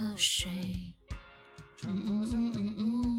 和谁？嗯嗯嗯嗯嗯嗯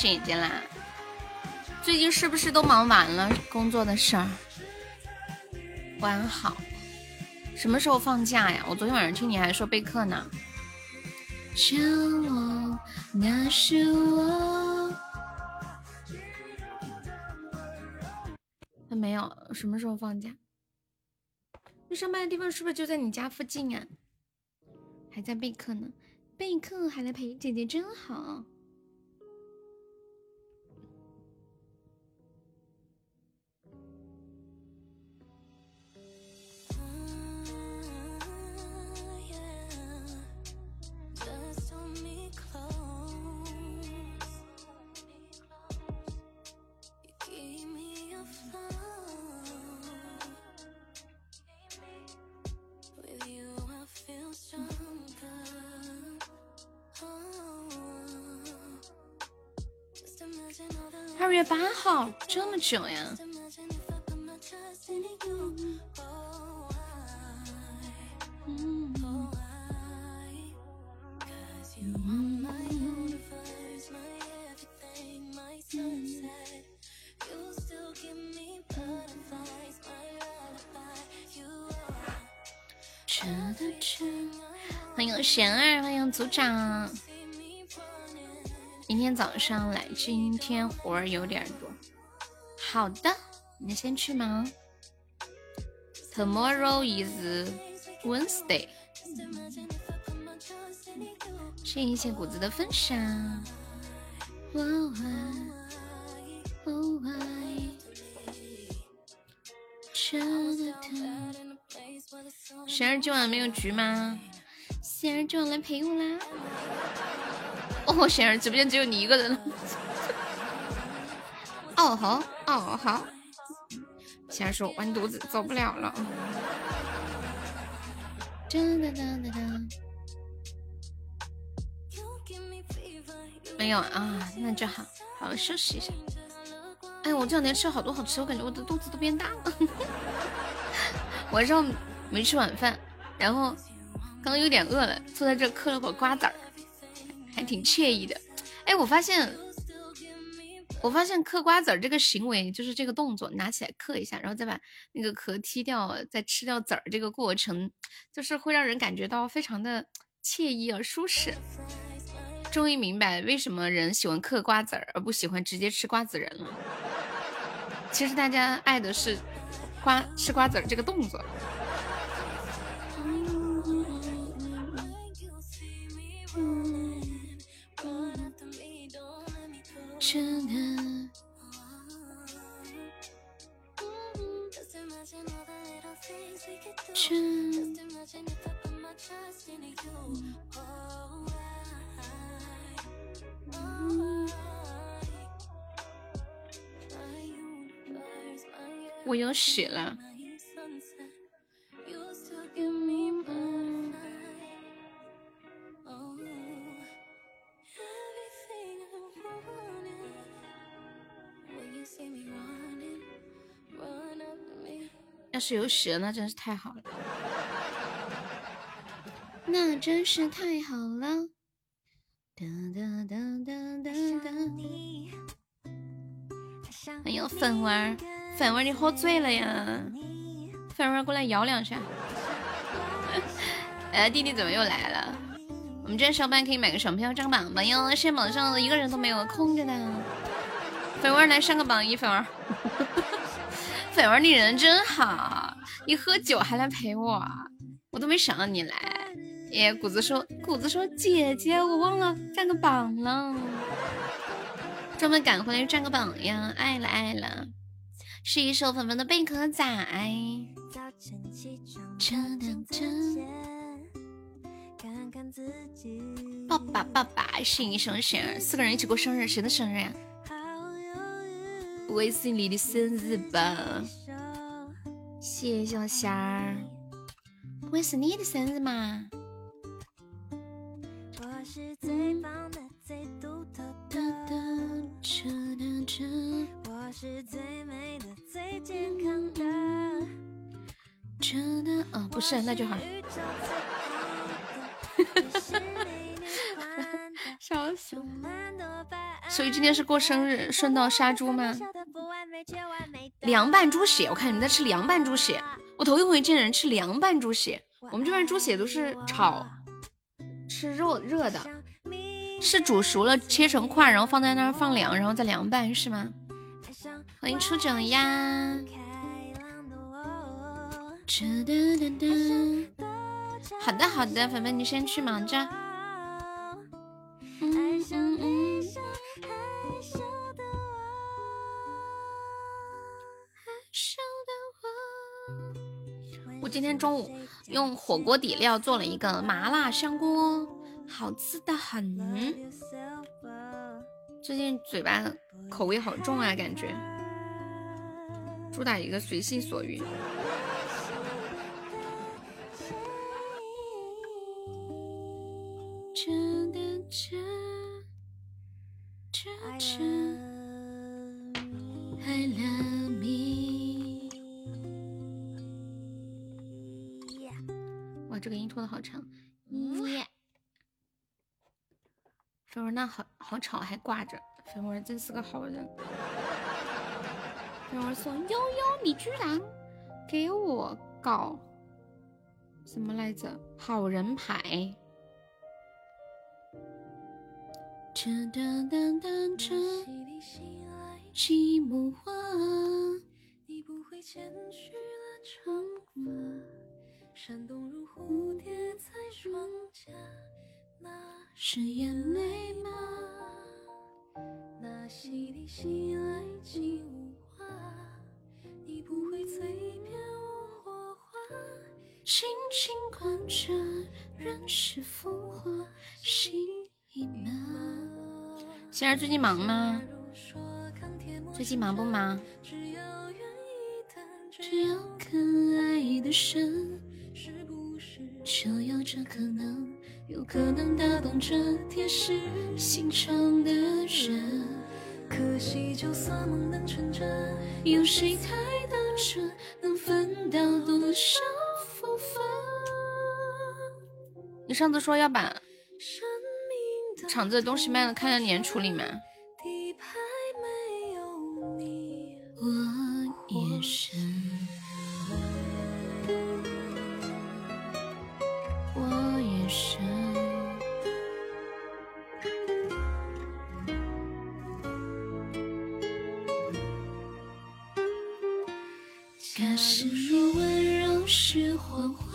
姐姐啦！最近是不是都忙完了工作的事儿？晚好，什么时候放假呀？我昨天晚上听你还说备课呢。那是我。还没有，什么时候放假？你上班的地方是不是就在你家附近啊？还在备课呢，备课还来陪姐姐，真好。久呀！欢迎贤儿，欢迎组长。明天早上来，今天活儿有点多。好的，你先去忙。Tomorrow is Wednesday。谢谢谷子的分享。贤儿今晚没有局吗？贤儿今晚来陪我啦。哦，贤儿，直播间只有你一个人了。哦好，哦好。瞎说完犊子走不了了。噔噔噔噔噔。没有啊，那就好，好好休息一下。哎，我这两天吃了好多好吃，我感觉我的肚子都变大了。晚上没吃晚饭，然后刚有点饿了，坐在这嗑了会瓜子儿。还挺惬意的，哎，我发现，我发现嗑瓜子儿这个行为，就是这个动作，拿起来嗑一下，然后再把那个壳踢掉，再吃掉籽儿，这个过程，就是会让人感觉到非常的惬意而舒适。终于明白为什么人喜欢嗑瓜子儿，而不喜欢直接吃瓜子仁了。其实大家爱的是瓜吃瓜子儿这个动作。真的。我有血了。是有血，那真是太好了，那真是太好了。哎呦粉娃儿，粉娃儿你喝醉了呀？粉娃儿过来摇两下。哎，弟弟怎么又来了？我们今天上班可以买个小票上榜榜哟，现在榜上一个人都没有，空着呢。粉娃儿来上个榜一，粉娃儿。粉儿，你人真好，你喝酒还来陪我，我都没想到你来。耶，谷子说，谷子说，姐姐，我忘了占个榜了。专门赶回来占个榜呀！爱了爱了，是一首粉粉的贝壳仔。爸爸爸爸，是一生日，四个人一起过生日，谁的生日呀？不会是你的生日吧？谢谢小仙儿，不会是你的生日吗？哦，不是，那就好。笑死！所以今天是过生日，顺道杀猪吗？凉拌猪血，我看你们在吃凉拌猪血，我头一回见人吃凉拌猪血。我们这边猪血都是炒，吃肉热的，是煮熟了切成块，然后放在那儿放凉，然后再凉拌是吗？欢迎出整呀！好的好的，粉粉你先去忙着。我今天中午用火锅底料做了一个麻辣香锅，好吃的很。最近嘴巴口味好重啊，感觉。主打一个随心所欲。真的真哇，这个音拖的好长。耶！菲儿那好好吵，还挂着。菲儿真是个好人。菲儿说：“悠悠，你居然给我搞什么来着？好人牌。”这淡淡淡着寂寞话，你不会剪去了长发，闪动如蝴蝶在双颊，那是眼泪吗？那淅沥淅来几无话，你不会嘴边无火花，轻轻关着人世浮华，心已麻。仙儿最近忙吗？最近忙不忙？只要肯爱的深，就有这可能，有可能打动这铁石心肠的人。可惜就算梦能成真，有谁能分到多少？你上次说要把。厂子的东西卖了，看在年处里面。我也是，我也是。可是若温柔是谎话，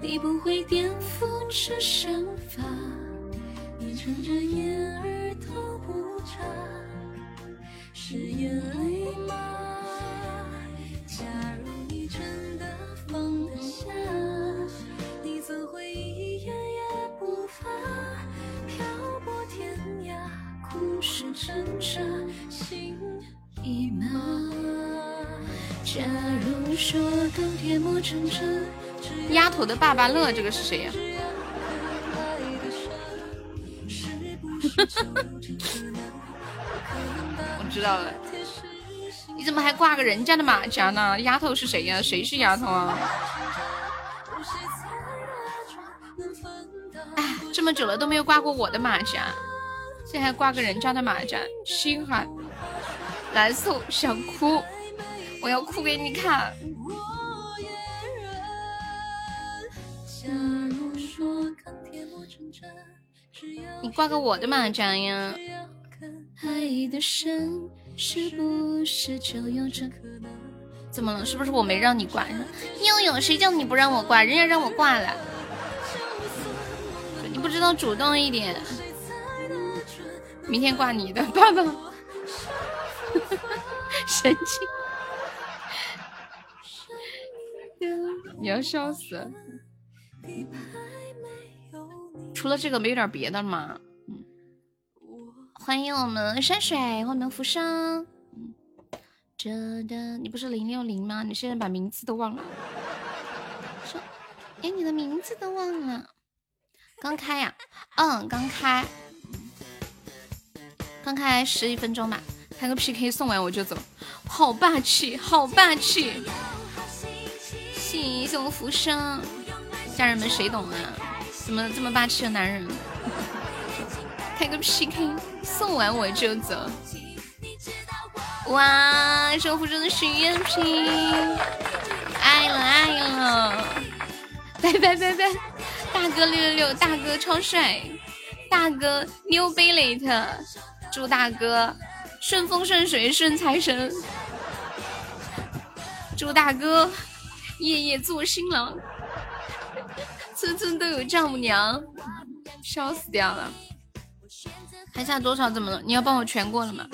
你不会颠覆这想法。趁着眼儿透不眨，是眼泪吗？假如你真的放得下，你怎会一夜也不发？漂泊天涯，故事挣扎，心已麻。假如说钢铁磨成针，丫头的爸爸乐，这个是谁呀？道了，你怎么还挂个人家的马甲呢？丫头是谁呀？谁是丫头啊？哎，这么久了都没有挂过我的马甲，现在还挂个人家的马甲，心寒难受，想哭，我要哭给你看。你挂个我的马甲呀！怎么了？是不是我没让你挂？悠悠，谁叫你不让我挂？人家让我挂了。你不知道主动一点。明天挂你的，爸爸。神经！你要笑死！除了这个没有点别的吗？欢迎我们山水，欢迎我们浮生。嗯，这的你不是零六零吗？你现在把名字都忘了。说，哎，你的名字都忘了。刚开呀？嗯，刚开。刚开十一分钟吧。开个 PK 送完我就走，好霸气，好霸气！谢谢我浮生，家人们谁懂啊？怎么这么霸气的男人？开个 PK 送完我就走，哇！是我浮生的许愿瓶，爱了爱了！拜拜拜拜！大哥六六六，大哥超帅，大哥 New Billet，祝大哥。顺风顺水顺财神，祝大哥夜夜做新郎，村村都有丈母娘，笑死掉了！还差多少？怎么了？你要帮我全过了吗？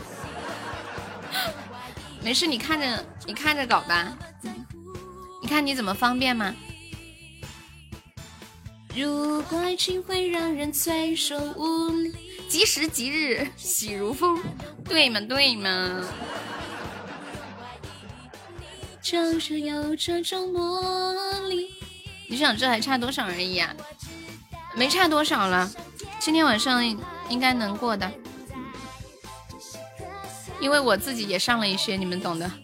没事，你看着你看着搞吧，你看你怎么方便吗？如果爱情会让人脆弱无力。即时即日喜如风，对吗对吗，就是有这种魔力。你想这还差多少而已啊？没差多少了，今天晚上应该能过的，因为我自己也上了一些，你们懂的。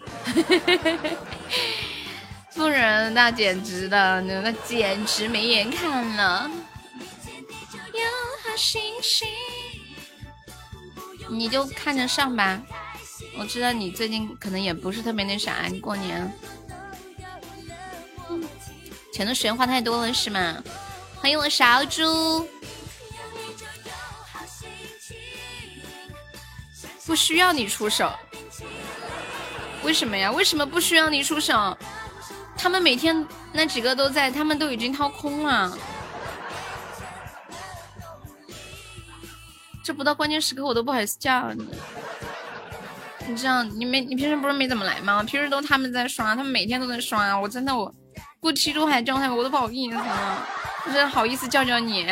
不然那简直的，那简直没眼看了。你就看着上吧，我知道你最近可能也不是特别那啥，过年，钱的时间花太多了是吗？欢迎我勺猪，不需要你出手，为什么呀？为什么不需要你出手？他们每天那几个都在，他们都已经掏空了。这不到关键时刻我都不好意思叫你，你这样你没你平时不是没怎么来吗？平时都他们在刷，他们每天都在刷，我真的我过期都还叫他们，我都不好意思了，我真好意思叫叫你。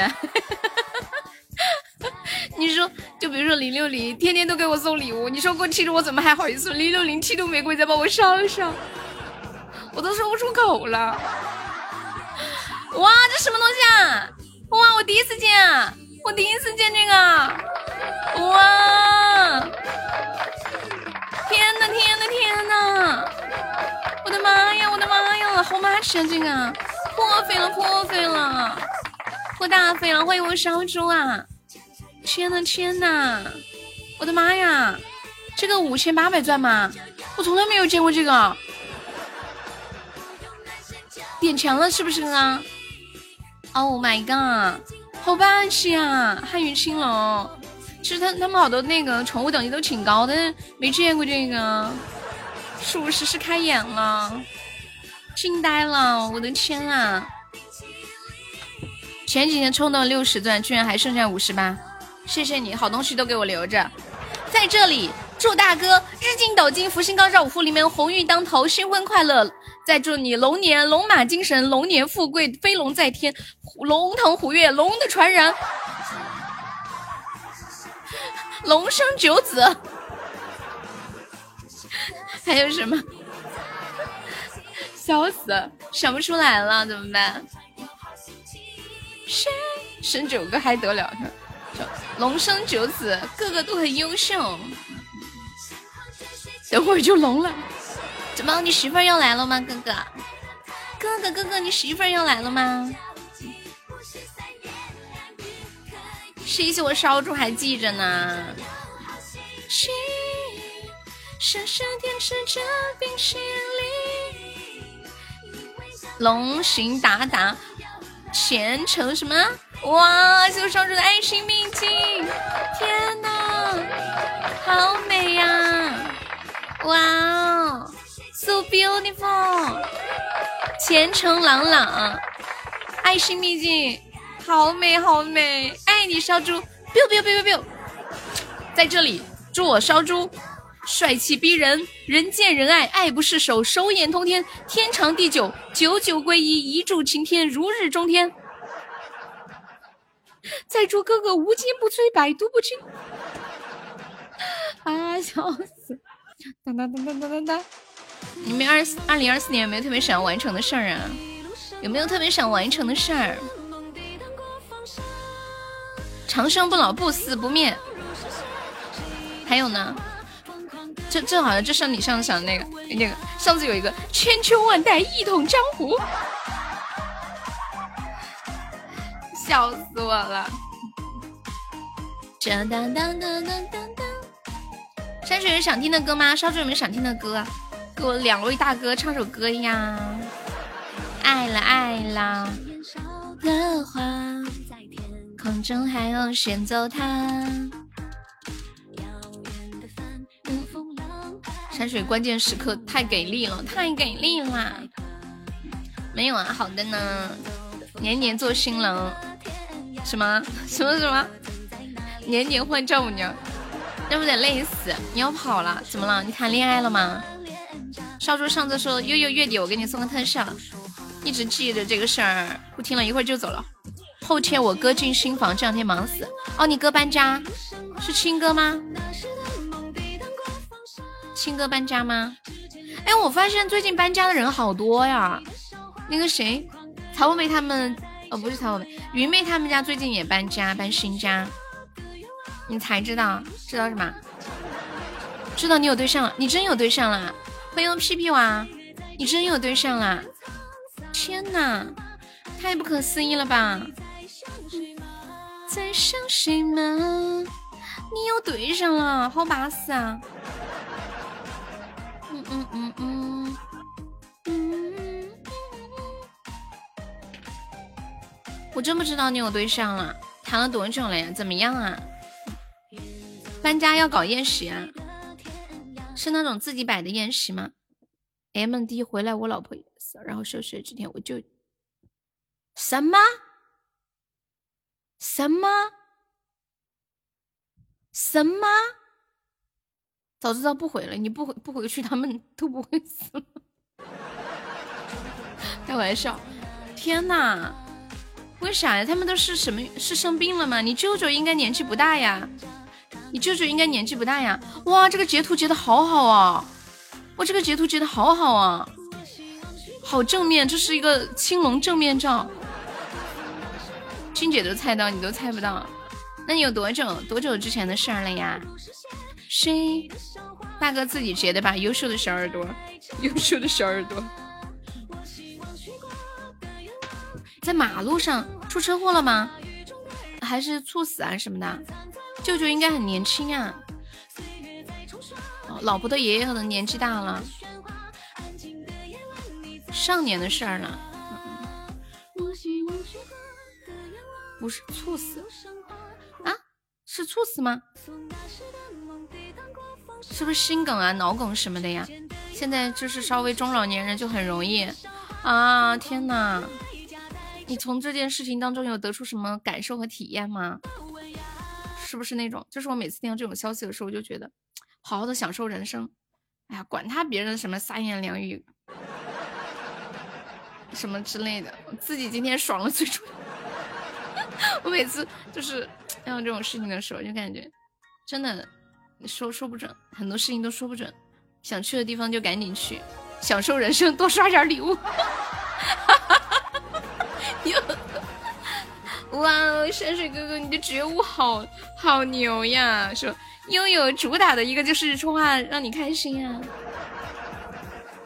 你说就比如说零六零天天都给我送礼物，你说过七周我怎么还好意思？零六零七度玫瑰再帮我烧一烧，我都说不出口了。哇，这什么东西啊？哇，我第一次见。我第一次见这个，哇！天呐天呐天呐！我的妈呀我的妈呀，好麻气啊这个，破费了破费了，破大费了！欢迎我烧猪啊！天呐天呐！我的妈呀，这个五千八百钻吗？我从来没有见过这个，点钱了是不是啊？Oh my god！好霸气啊！汉语青龙，其实他他们好多那个宠物等级都挺高的，没见过这个，属实是开眼了，惊呆了！我的天啊！前几天充到六十钻，居然还剩下五十八，谢谢你好东西都给我留着，在这里祝大哥日进斗金，福星高照，五福临门，鸿运当头，新婚快乐！再祝你龙年龙马精神，龙年富贵，飞龙在天，龙腾虎跃，龙的传人，龙生九子。还有什么？笑死，想不出来了，怎么办？生九个还得了？龙生九子，个个都很优秀。等会儿就聋了。怎么？你媳妇儿要来了吗，哥哥？哥哥，哥哥，你媳妇儿要来了吗？谢谢我烧猪还记着呢。龙行达达，前程什么？哇！谢我烧猪的爱心秘境，天哪，好美呀！哇哦！So beautiful，前程朗朗，爱心秘境，好美好美，爱你烧猪，biu biu biu biu biu，在这里祝我烧猪帅气逼人，人见人爱，爱不释手，手眼通天，天长地久，久久归一，一柱擎天，如日中天。再祝哥哥无坚不摧，百毒不侵。啊，笑死！当当当当当当当。你们二二零二四年有没有特别想要完成的事儿啊？有没有特别想完成的事儿？长生不老，不死不灭。还有呢？这这好像就像你上次想的那个那个，上次有一个千秋万代一统江湖，笑死我了。当当当当当当。山水有想听的歌吗？烧猪有没有想听的歌？给我两位大哥唱首歌呀！爱了爱了的话，空中还。山水关键时刻太给力了，太给力了！没有啊，好的呢。年年做新郎，什么什么什么？年年换丈母娘，那不得累死？你要跑了？怎么了？你谈恋爱了吗？少主上次说悠悠月底我给你送个特效，一直记着这个事儿，不听了一会儿就走了。后天我哥进新房，这两天忙死。哦，你哥搬家是亲哥吗？亲哥搬家吗？哎，我发现最近搬家的人好多呀。那个谁，曹妹他们，哦不是曹妹，云妹他们家最近也搬家，搬新家。你才知道？知道什么？知道你有对象了？你真有对象了？欢迎屁屁娃，你真有对象啦！天哪，太不可思议了吧！在想谁吗？你有对象了，好巴适啊！嗯嗯嗯嗯，我真不知道你有对象了，谈了多久了呀？怎么样啊？搬家要搞宴席啊？是那种自己摆的宴席吗？M D 回来，我老婆也死了，然后休息了几天，我就什么什么什么？早知道不回了，你不回不回去，他们都不会死了。开玩笑，天呐，为啥呀？他们都是什么？是生病了吗？你舅舅应该年纪不大呀。你舅舅应该年纪不大呀！哇，这个截图截的好好啊！哇，这个截图截的好好啊！好正面，这是一个青龙正面照。青姐都猜到，你都猜不到。那你有多久多久之前的事儿了呀？谁？大哥自己截的吧？优秀的小耳朵，优秀的小耳朵。在马路上出车祸了吗？还是猝死啊什么的？舅舅应该很年轻啊，老婆的爷爷可能年纪大了，上年的事儿了，不是猝死啊？是猝死吗？是不是心梗啊、脑梗什么的呀？现在就是稍微中老年人就很容易啊！天哪，你从这件事情当中有得出什么感受和体验吗？是不是那种？就是我每次听到这种消息的时候，我就觉得好好的享受人生。哎呀，管他别人什么三言两语，什么之类的，自己今天爽了最重要。我每次就是遇到这种事情的时候，就感觉真的说说不准，很多事情都说不准。想去的地方就赶紧去，享受人生，多刷点礼物。哈 哈 哇哦，山水哥哥，你的觉悟好好牛呀！说悠悠主打的一个就是说话让你开心呀。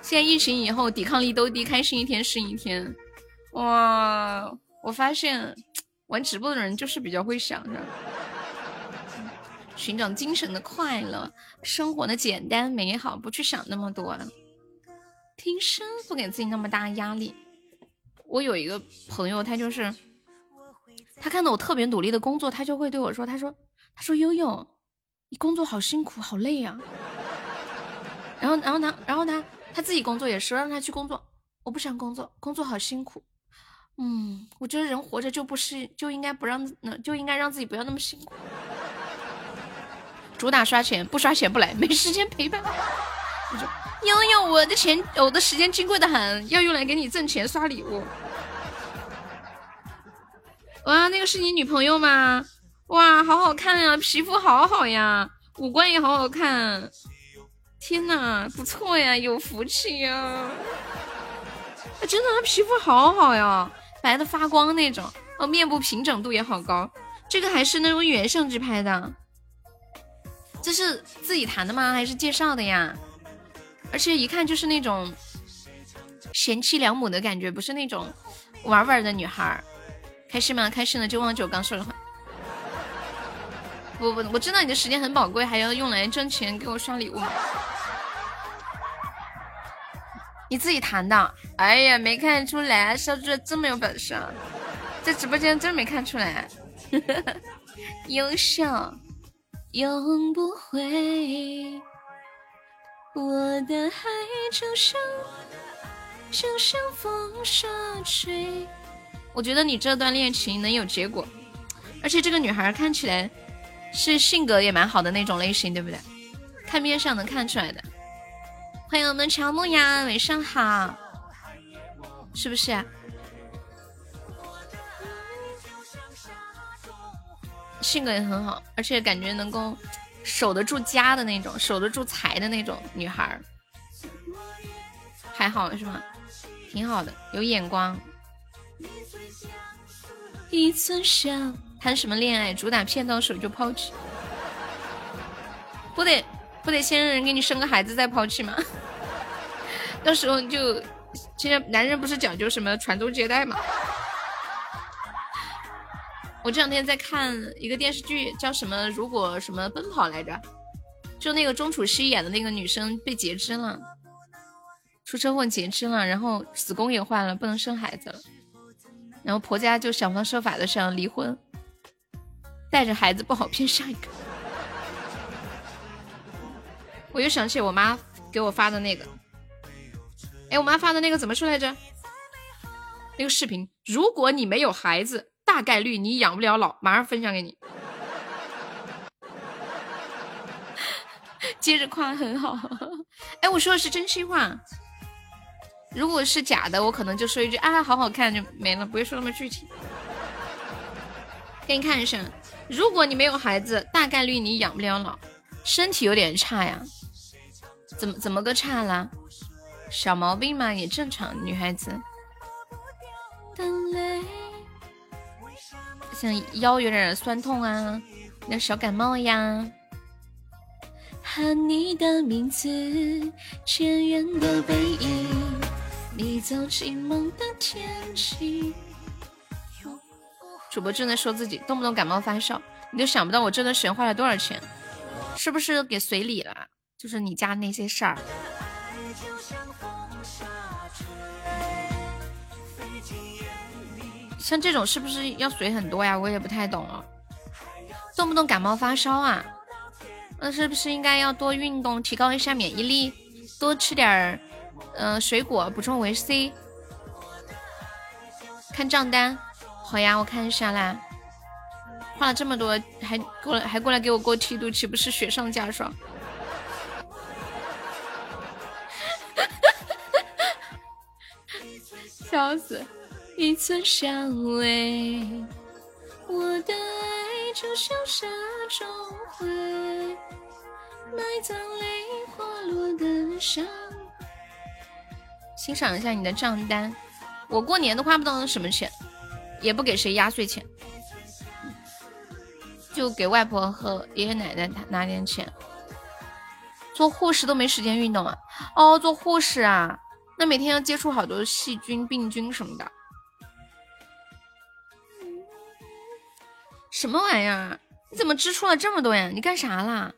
现在疫情以后抵抗力都低，开心一天是一天。哇，我发现玩直播的人就是比较会想，是吧？寻找精神的快乐，生活的简单美好，不去想那么多，听声不给自己那么大压力。我有一个朋友，他就是。他看到我特别努力的工作，他就会对我说：“他说，他说悠悠，你工作好辛苦，好累呀。”然后，然后他，然后他他自己工作也是让他去工作，我不想工作，工作好辛苦。嗯，我觉得人活着就不是就应该不让就应该让自己不要那么辛苦。主打刷钱，不刷钱不来，没时间陪伴。我说悠悠，我的钱，我的时间金贵的很，要用来给你挣钱刷礼物。哇，那个是你女朋友吗？哇，好好看呀，皮肤好好呀，五官也好好看。天呐，不错呀，有福气呀！啊，真的，他皮肤好好呀，白的发光那种。哦，面部平整度也好高。这个还是那种原相机拍的。这是自己弹的吗？还是介绍的呀？而且一看就是那种贤妻良母的感觉，不是那种玩玩的女孩。开心吗？开心了就忘记我刚说的话。不不，我知道你的时间很宝贵，还要用来挣钱给我刷礼物。你自己弹的？哎呀，没看出来，小猪这么有本事，啊，在直播间真没看出来。优秀，永不会。我的爱就像就像风沙吹。我觉得你这段恋情能有结果，而且这个女孩看起来是性格也蛮好的那种类型，对不对？看面相能看出来的。欢迎我们乔木呀，晚上好，是不是？性格也很好，而且感觉能够守得住家的那种，守得住财的那种女孩，还好是吗？挺好的，有眼光。一寸香，谈什么恋爱？主打骗到手就抛弃，不得。不得先让人给你生个孩子再抛弃吗？到时候就现在男人不是讲究什么传宗接代吗？我这两天在看一个电视剧，叫什么？如果什么奔跑来着？就那个钟楚曦演的那个女生被截肢了，出车祸截肢了，然后子宫也坏了，不能生孩子了，然后婆家就想方设法的想离婚，带着孩子不好骗下一个。我又想起我妈给我发的那个，哎，我妈发的那个怎么说来着？那个视频，如果你没有孩子，大概率你养不了老。马上分享给你。接着夸很好，哎，我说的是真心话。如果是假的，我可能就说一句啊，好好看就没了，不会说那么具体。给你看一下，如果你没有孩子，大概率你养不了老，身体有点差呀。怎么怎么个差啦？小毛病嘛，也正常。女孩子，像腰有点酸痛啊，那小感冒呀。喊你的名字，渐远的背影，你走进梦的天际。主播正在说自己动不动感冒发烧，你都想不到我这段时间花了多少钱，是不是给随礼了？就是你家那些事儿，像这种是不是要随很多呀？我也不太懂了。动不动感冒发烧啊，那是不是应该要多运动，提高一下免疫力，多吃点儿嗯水果，补充维 C。看账单，好呀，我看一下啦。花了这么多，还过来还过来给我过梯度，岂不是雪上加霜？笑死！一寸香味，我的爱就像沙中灰，埋葬泪滑落的伤。欣赏一下你的账单，我过年都花不到什么钱，也不给谁压岁钱，就给外婆和爷爷奶奶拿点钱。做护士都没时间运动啊！哦，做护士啊！那每天要接触好多细菌、病菌什么的，什么玩意儿？你怎么支出了这么多呀？你干啥啦？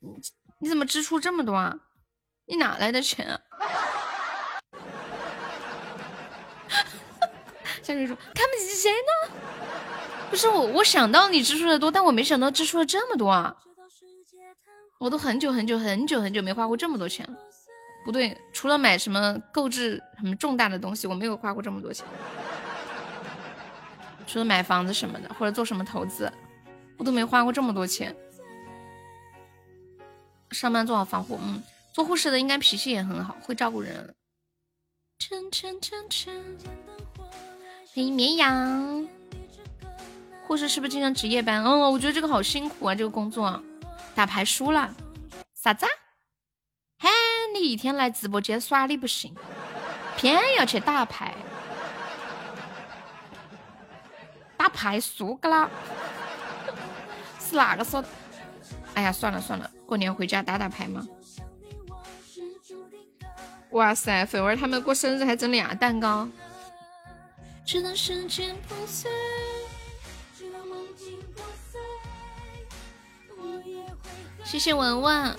你你怎么支出这么多啊？你哪来的钱？啊？夏水说看不起谁呢？不是我，我想到你支出的多，但我没想到支出了这么多啊！我都很久很久很久很久没花过这么多钱。不对，除了买什么购置什么重大的东西，我没有花过这么多钱。除了买房子什么的，或者做什么投资，我都没花过这么多钱。上班做好防护。嗯，做护士的应该脾气也很好，会照顾人。晨晨晨晨，黑绵羊，护士是不是经常值夜班？哦，我觉得这个好辛苦啊，这个工作。打牌输了，啥子？喊你一天来直播间耍你不行，偏要去打牌。打牌输个啦，是哪个说的？哎呀，算了算了，过年回家打打牌嘛。哇塞，粉儿他们过生日还整俩蛋糕。谢谢文文，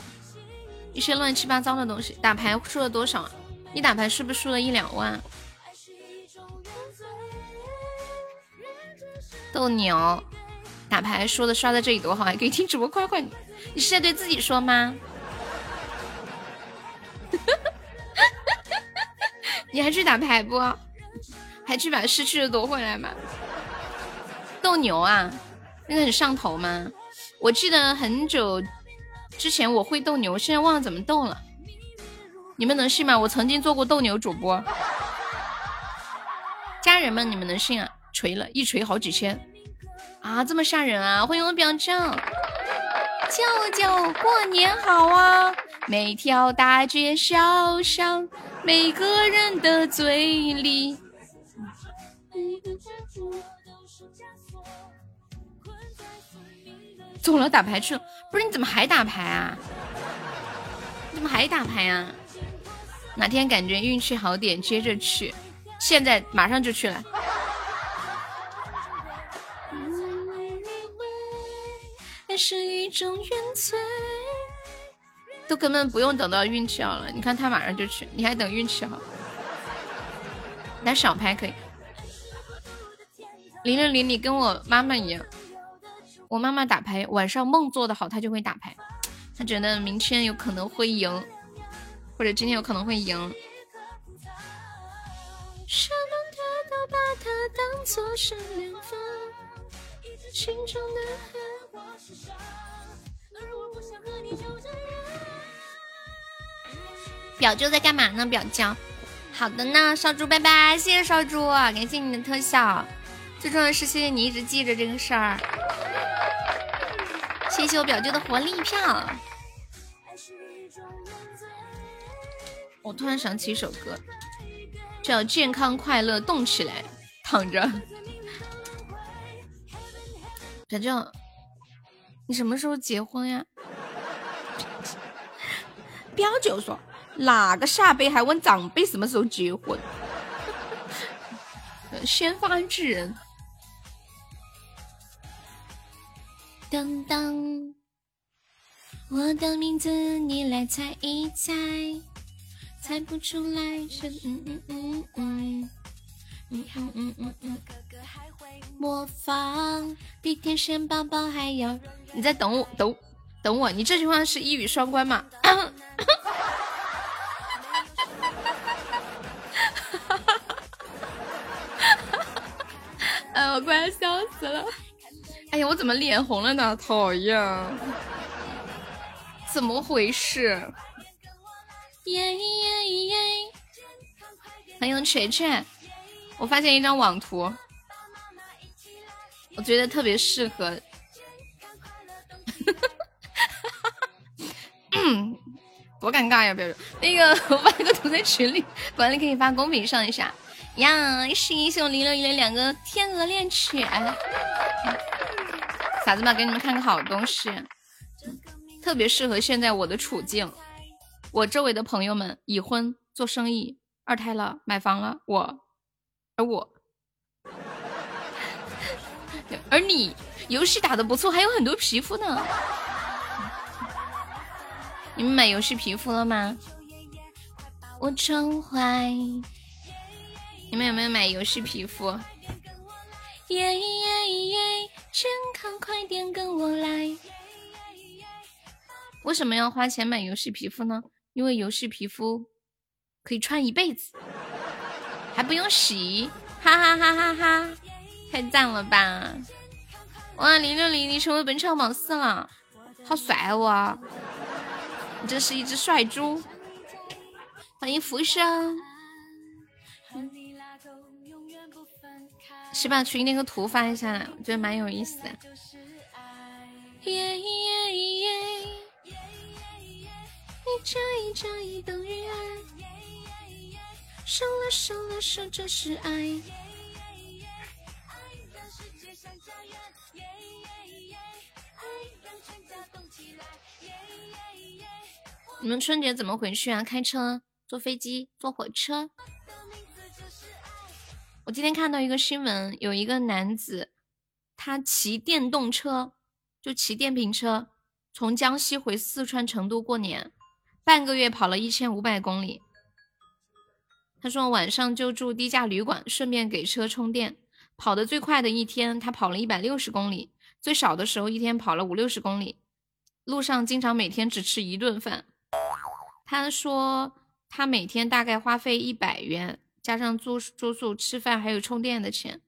一些乱七八糟的东西。打牌输了多少？你打牌是不是输了一两万？斗牛，打牌说的刷在这里多好，还可以听主播夸夸你。你是在对自己说吗？你还去打牌不？还去把失去的夺回来吗？斗牛啊，那个很上头吗？我记得很久之前我会斗牛，现在忘了怎么斗了。你们能信吗？我曾经做过斗牛主播。家人们，你们能信啊？锤了一锤好几千啊，这么吓人啊！欢迎我表舅，舅舅过年好啊！每条大街小巷，每个人的嘴里。走了，打牌去了。不是你怎么还打牌啊？你怎么还打牌啊？哪天感觉运气好点，接着去。现在马上就去了。是一种原罪，都根本不用等到运气好了。你看他马上就去，你还等运气好？打小牌可以。零零零，你跟我妈妈一样，我妈妈打牌晚上梦做的好，她就会打牌，她觉得明天有可能会赢，或者今天有可能会赢。什么都把它当作是良方，心中的恨。表舅在干嘛呢？表舅，好的呢，烧猪拜拜，谢谢烧猪，感谢你的特效，最重要的是谢谢你一直记着这个事儿，谢谢我表舅的活力票。我突然想起一首歌，叫《健康快乐动起来》，躺着，表舅。你什么时候结婚呀？彪九说：“哪个下辈还问长辈什么时候结婚？”先发制人。当当，我的名字你来猜一猜，猜不出来是嗯嗯嗯嗯嗯嗯嗯嗯嗯。模仿比天线宝宝还要。你在等我，等等我。你这句话是一语双关吗？哎，我快要笑死了。哎呀，我怎么脸红了呢？讨厌，怎么回事？耶耶耶！欢迎锤锤，我发现一张网图。我觉得特别适合，嗯，多尴尬呀！表姐，那个我把那个图在群里，管理可以发公屏上一下。呀，是英雄零六一零两个天鹅恋曲，傻子们给你们看个好东西，特别适合现在我的处境。我周围的朋友们已婚、做生意、二胎了、买房了，我，而我。而你游戏打的不错，还有很多皮肤呢。你们买游戏皮肤了吗？我宠坏。你们有没有买游戏皮肤？耶耶耶！健康快点跟我来。为什么要花钱买游戏皮肤呢？因为游戏皮肤可以穿一辈子，还不用洗，哈哈哈哈哈！太赞了吧！哇，零六零，你成为本场榜四了，好帅哦！你这是一只帅猪。欢迎浮生。是把群那个图发一下，我觉得蛮有意思的。耶耶耶，一加一加一等于二，手拉手拉手这是爱。你们春节怎么回去啊？开车、坐飞机、坐火车？我今天看到一个新闻，有一个男子，他骑电动车，就骑电瓶车，从江西回四川成都过年，半个月跑了一千五百公里。他说晚上就住低价旅馆，顺便给车充电。跑的最快的一天，他跑了一百六十公里；最少的时候，一天跑了五六十公里。路上经常每天只吃一顿饭。他说他每天大概花费一百元。加上住住宿、吃饭还有充电的钱，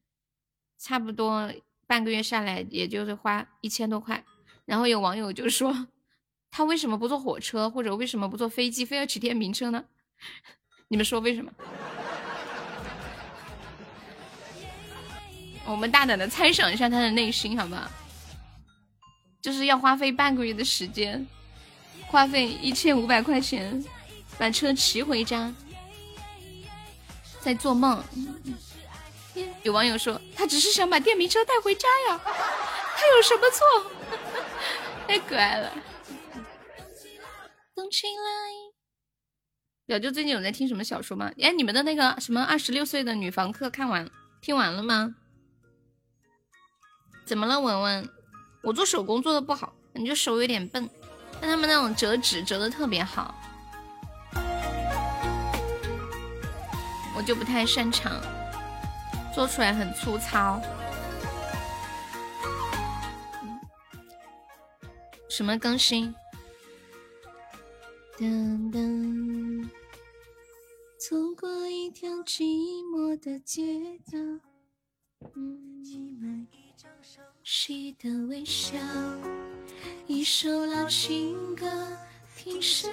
差不多半个月下来也就是花一千多块。然后有网友就说，他为什么不坐火车或者为什么不坐飞机，非要骑电瓶车呢？你们说为什么？我们大胆的猜想一下他的内心，好不好？就是要花费半个月的时间，花费一千五百块钱，把车骑回家。在做梦，有网友说他只是想把电瓶车带回家呀，他有什么错？太可爱了。动起来。表舅最近有在听什么小说吗？哎，你们的那个什么二十六岁的女房客看完听完了吗？怎么了，文文？我做手工做的不好，感觉手有点笨，但他们那种折纸折的特别好。我就不太擅长，做出来很粗糙。什么更新？噔噔，走过一条寂寞的街道，嗯，谁的微笑？一首老情歌，听时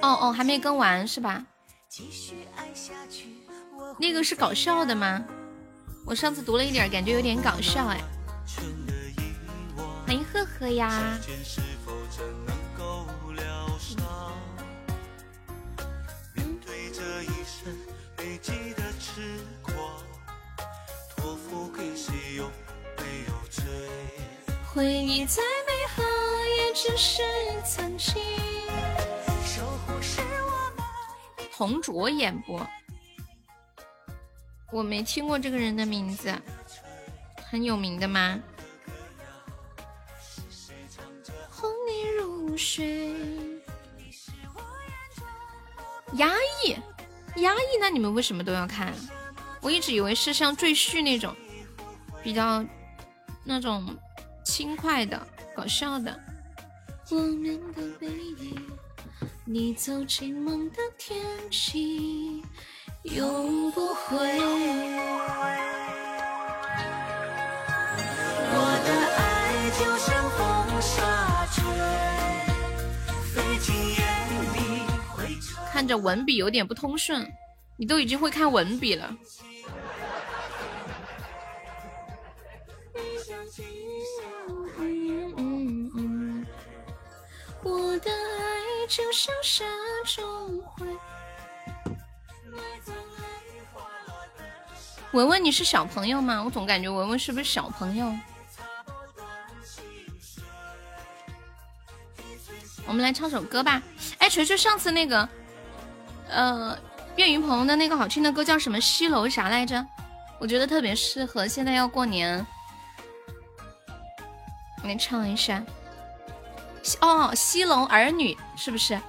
哦哦，还没更完是吧？继续爱下去我。那个是搞笑的吗？我上次读了一点，感觉有点搞笑哎。欢迎赫赫呀！回忆再美好，也只是曾经。同卓演播。我没听过这个人的名字，很有名的吗？哄你入睡。压抑，压抑，那你们为什么都要看？我一直以为是像赘婿那种，比较那种轻快的、搞笑的。我们的背影，你走进梦的天际。永不回。我的爱就像风沙吹，飞进眼里会看着文笔有点不通顺，你都已经会看文笔了。就像沙中灰。文文，你是小朋友吗？我总感觉文文是不是小朋友？我们来唱首歌吧。哎，锤锤，上次那个，呃，岳云鹏的那个好听的歌叫什么？西楼啥来着？我觉得特别适合现在要过年，我来唱一下。哦，西龙儿女是不是？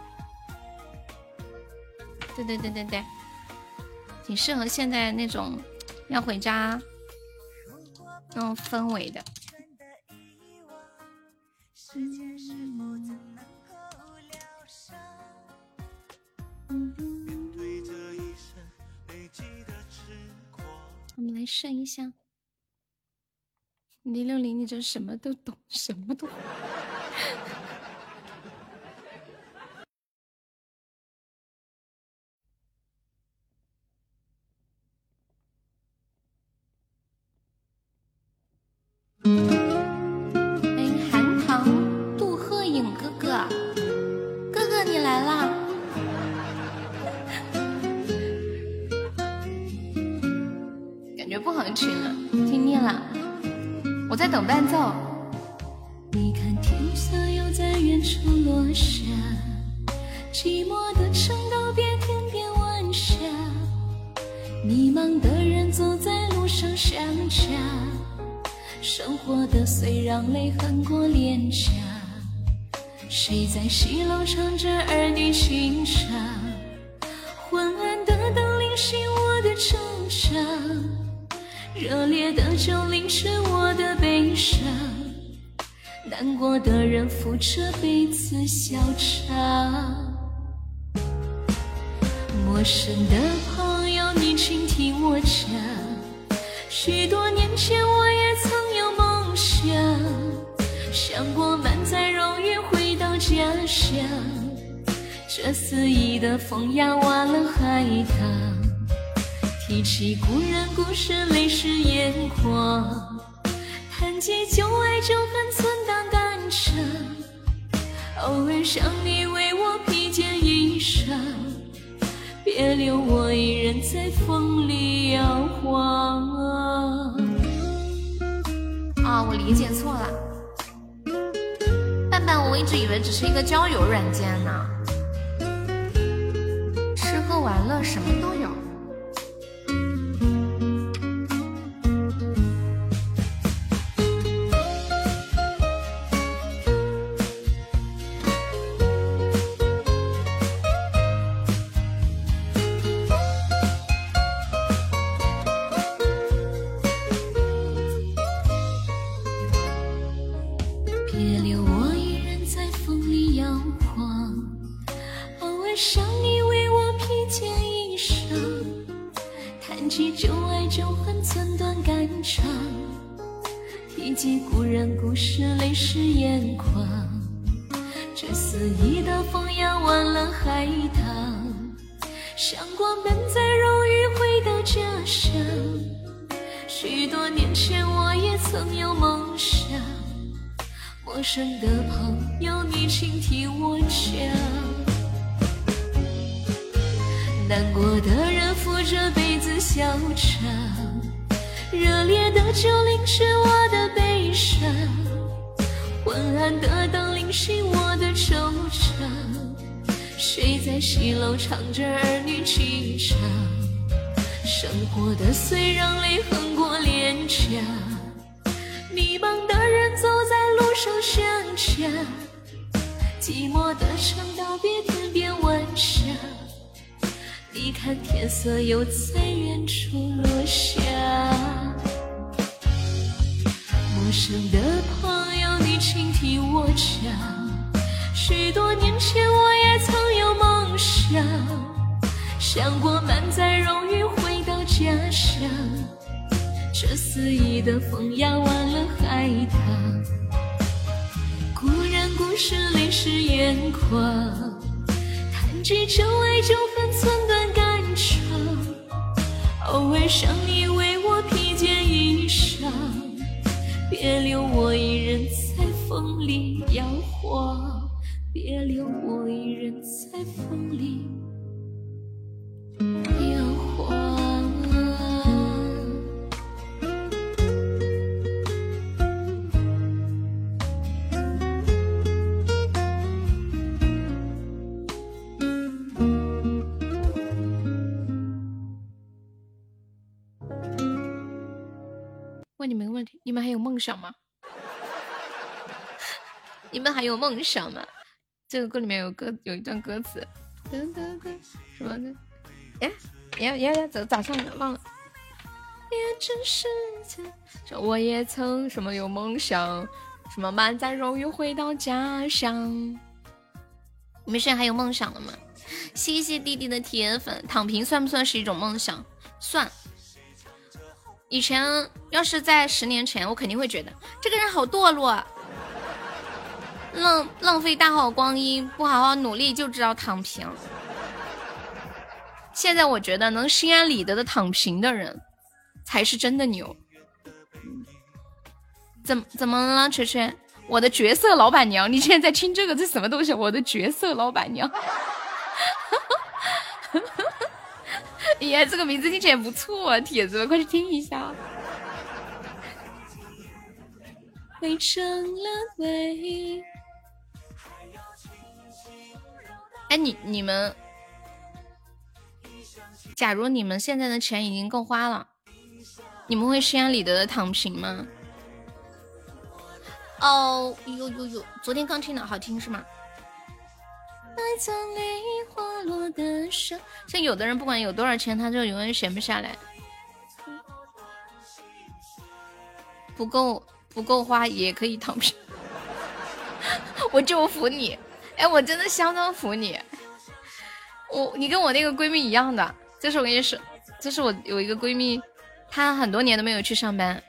对对对对对，挺适合现在那种。要回家，那种氛围的。我们来试一下。零六零，你这什么都懂，什么都。欢迎韩棠杜鹤影哥哥哥哥你来啦。感觉不好听了听腻了。我在等伴奏。你看天色又在远处落下寂寞的城都别天边晚霞迷茫的人走在路上想家生活的碎让泪痕过脸颊。谁在西楼唱着儿女情长？昏暗的灯淋熄我的惆怅，热烈的酒淋湿我的悲伤。难过的人扶着彼此笑场，陌生的朋友，你请听我讲。许多年前我也曾想，想过满载荣誉回到家乡。这肆意的风压弯了海棠，提起故人故事，泪湿眼眶。谈及旧爱旧恨，存档感伤。偶尔想你为我披件衣裳，别留我一人在风里摇晃。我理解错了，伴伴，我一直以为只是一个交友软件呢，吃喝玩乐什么都有。问你们个问题：你们还有梦想吗？你们还有梦想吗？这个歌里面有歌，有一段歌词，噔噔噔，什么的？哎，呀呀呀，咋咋唱的？忘了。说我也曾什么有梦想，什么满载荣誉回到家乡。你们现在还有梦想了吗？谢谢弟弟的铁粉。躺平算不算是一种梦想？算。以前要是在十年前，我肯定会觉得这个人好堕落，浪浪费大好光阴，不好好努力就知道躺平。现在我觉得能心安理得的躺平的人，才是真的牛。怎怎么了，锤锤？我的角色老板娘，你现在在听这个，这什么东西？我的角色老板娘，耶，这个名字听起来不错啊，铁子们快去听一下。围成了围。哎，你你们，假如你们现在的钱已经够花了，你们会心安理得的躺平吗？哦，呦呦呦，昨天刚听的好听是吗？像有的人不管有多少钱，他就永远闲不下来，不够不够花也可以躺平。我就服你，哎，我真的相当服你。我你跟我那个闺蜜一样的，这是我跟你说，这是我有一个闺蜜，她很多年都没有去上班。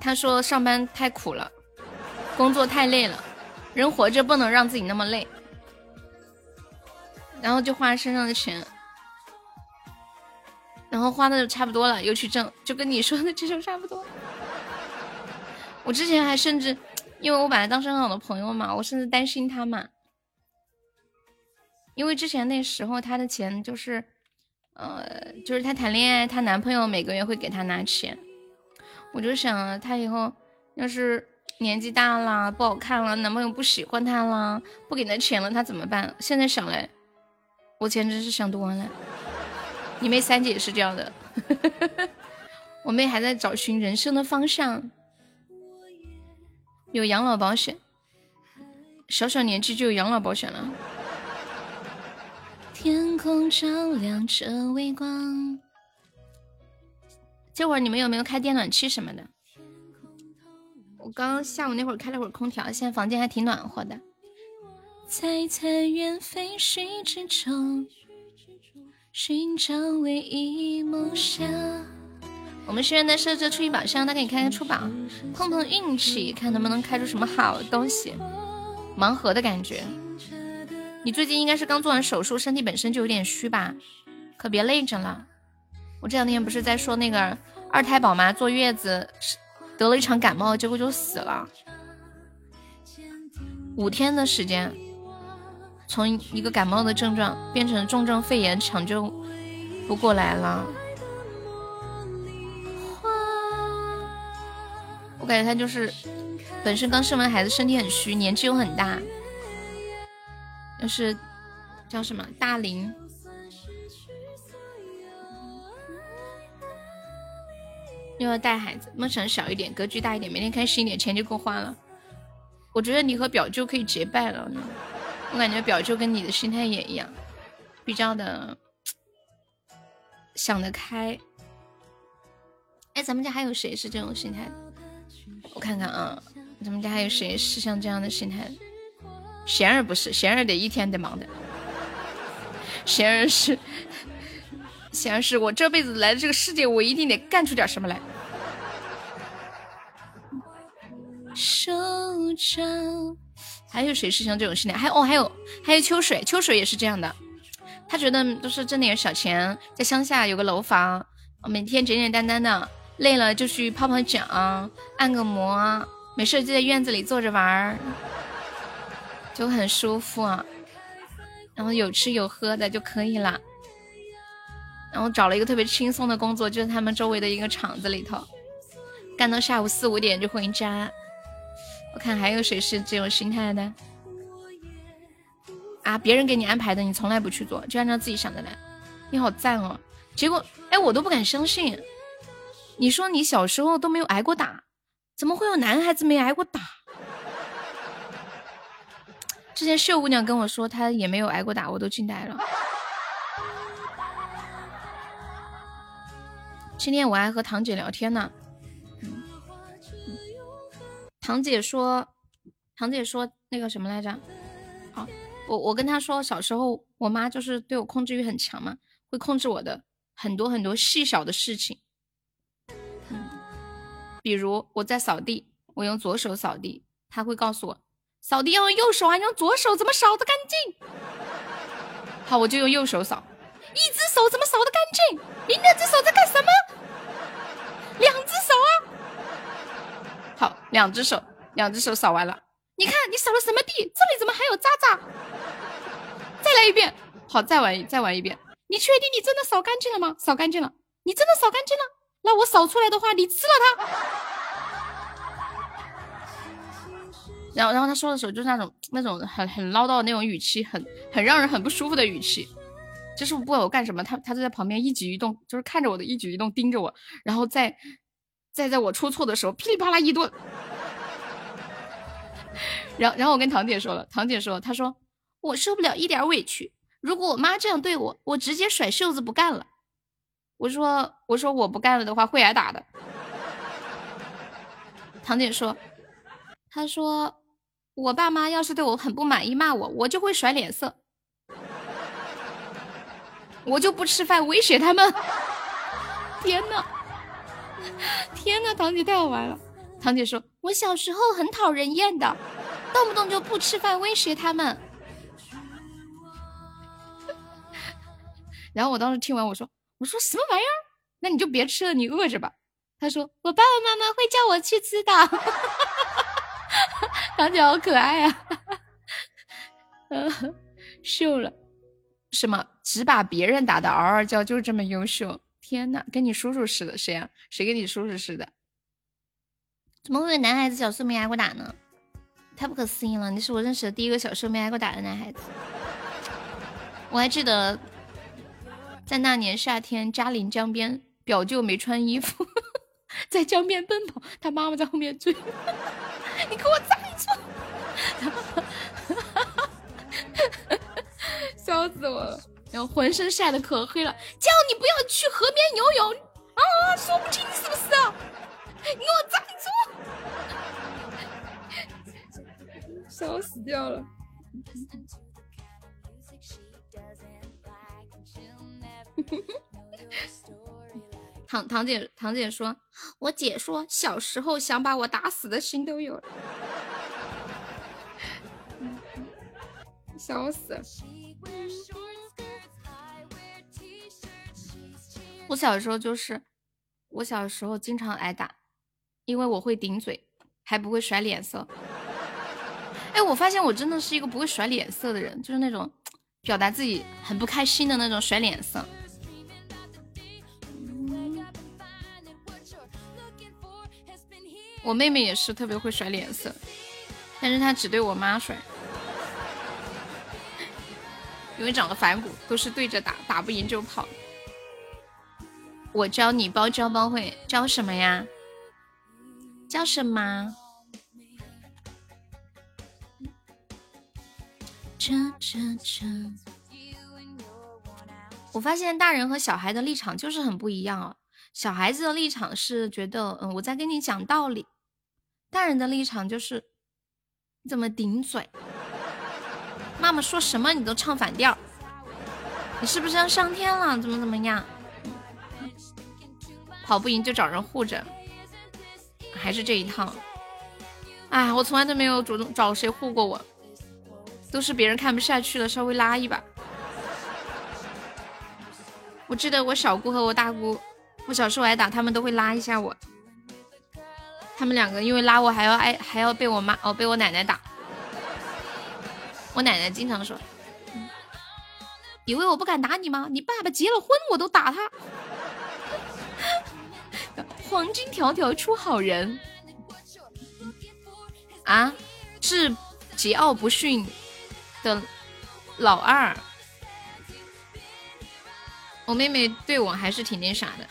她说上班太苦了，工作太累了，人活着不能让自己那么累，然后就花身上的钱，然后花的就差不多了，又去挣，就跟你说的这种差不多。我之前还甚至，因为我把他当成很好的朋友嘛，我甚至担心他嘛，因为之前那时候他的钱就是，呃，就是他谈恋爱，她男朋友每个月会给他拿钱。我就想，他以后要是年纪大了，不好看了，男朋友不喜欢他了，不给他钱了，他怎么办？现在想来，我简直是想多了。你妹三姐也是这样的，我妹还在找寻人生的方向，有养老保险，小小年纪就有养老保险了。天空照亮着微光。这会儿你们有没有开电暖气什么的？我刚刚下午那会儿开了会儿空调，现在房间还挺暖和的。在残垣废墟之中，寻找唯一梦想。我们学院的设置初一宝箱，大家可以开开出宝，碰碰运气，看能不能开出什么好东西。盲盒的感觉。你最近应该是刚做完手术，身体本身就有点虚吧？可别累着了。我这两天不是在说那个二胎宝妈坐月子得了一场感冒，结果就死了。五天的时间，从一个感冒的症状变成重症肺炎，抢救不过来了。我感觉他就是本身刚生完孩子，身体很虚，年纪又很大，就是叫什么大龄。又要带孩子，梦想小一点，格局大一点，每天开心一点，钱就够花了。我觉得你和表舅可以结拜了。我感觉表舅跟你的心态也一样，比较的想得开。哎，咱们家还有谁是这种心态？我看看啊，咱们家还有谁是像这样的心态？贤儿不是，贤儿得一天得忙的。贤儿是。贤儿 是我这辈子来的这个世界，我一定得干出点什么来。手掌，还有谁是像这种心态？还哦，还有还有秋水，秋水也是这样的。他觉得都是挣点小钱，在乡下有个楼房，每天简简单单的，累了就去泡泡脚，按个摩，没事就在院子里坐着玩儿，就很舒服。然后有吃有喝的就可以了。然后找了一个特别轻松的工作，就是他们周围的一个厂子里头，干到下午四五点就回家。我看还有谁是这种心态的？啊，别人给你安排的，你从来不去做，就按照自己想的来。你好赞哦！结果，哎，我都不敢相信。你说你小时候都没有挨过打，怎么会有男孩子没挨过打？之前秀姑娘跟我说她也没有挨过打，我都惊呆了。今天我还和堂姐聊天呢，堂姐说，堂姐说那个什么来着？哦，我我跟她说，小时候我妈就是对我控制欲很强嘛，会控制我的很多很多细小的事情。嗯，比如我在扫地，我用左手扫地，她会告诉我，扫地要用右手啊，用左手怎么扫得干净？好，我就用右手扫。一只手怎么扫得干净？你那只手在干什么？两只手啊！两只手，两只手扫完了。你看你扫了什么地？这里怎么还有渣渣？再来一遍。好，再玩再玩一遍。你确定你真的扫干净了吗？扫干净了。你真的扫干净了？那我扫出来的话，你吃了它。然后，然后他说的时候就是那种那种很很唠叨的那种语气，很很让人很不舒服的语气。就是不管我干什么，他他就在旁边一举一动，就是看着我的一举一动，盯着我，然后再再在我出错的时候噼里啪啦一顿。然后，然后我跟堂姐说了，堂姐说，她说我受不了一点委屈，如果我妈这样对我，我直接甩袖子不干了。我说我说我不干了的话会挨打的。堂姐说，她说我爸妈要是对我很不满意骂我，我就会甩脸色，我就不吃饭威胁他们。天呐，天呐，堂姐太好玩了。堂姐说，我小时候很讨人厌的。动不动就不吃饭威胁他们，然后我当时听完我说我说什么玩意儿？那你就别吃了，你饿着吧。他说我爸爸妈妈会叫我去吃的。堂姐好可爱啊，嗯，秀了，什么只把别人打的嗷嗷叫，就是这么优秀？天呐，跟你叔叔似的，谁啊？谁跟你叔叔似的？怎么会有男孩子小时候没挨过打呢？太不可思议了！你是我认识的第一个小时候没挨过打的男孩子。我还记得，在那年夏天，嘉陵江边，表舅没穿衣服，在江边奔跑，他妈妈在后面追。你给我站住！笑死我了！然后浑身晒得可黑了，叫你不要去河边游泳啊！说不清是不是？你给我站住！笑死掉了！堂堂姐堂姐说，我姐说小时候想把我打死的心都有了，笑死！我小时候就是，我小时候经常挨打，因为我会顶嘴，还不会甩脸色。哎，我发现我真的是一个不会甩脸色的人，就是那种表达自己很不开心的那种甩脸色。我妹妹也是特别会甩脸色，但是她只对我妈甩，因为长得反骨，都是对着打，打不赢就跑。我教你包教包会，教什么呀？教什么？我发现大人和小孩的立场就是很不一样哦。小孩子的立场是觉得，嗯，我在跟你讲道理；大人的立场就是你怎么顶嘴，妈妈说什么你都唱反调，你是不是要上天了？怎么怎么样？跑不赢就找人护着，还是这一套。哎，我从来都没有主动找谁护过我。都是别人看不下去了，稍微拉一把。我记得我小姑和我大姑，我小时候挨打，他们都会拉一下我。他们两个因为拉我，还要挨，还要被我妈哦，被我奶奶打。我奶奶经常说：“以为我不敢打你吗？你爸爸结了婚，我都打他。”黄金条条出好人啊，是桀骜不驯。的老二，我妹妹对我还是挺那啥的。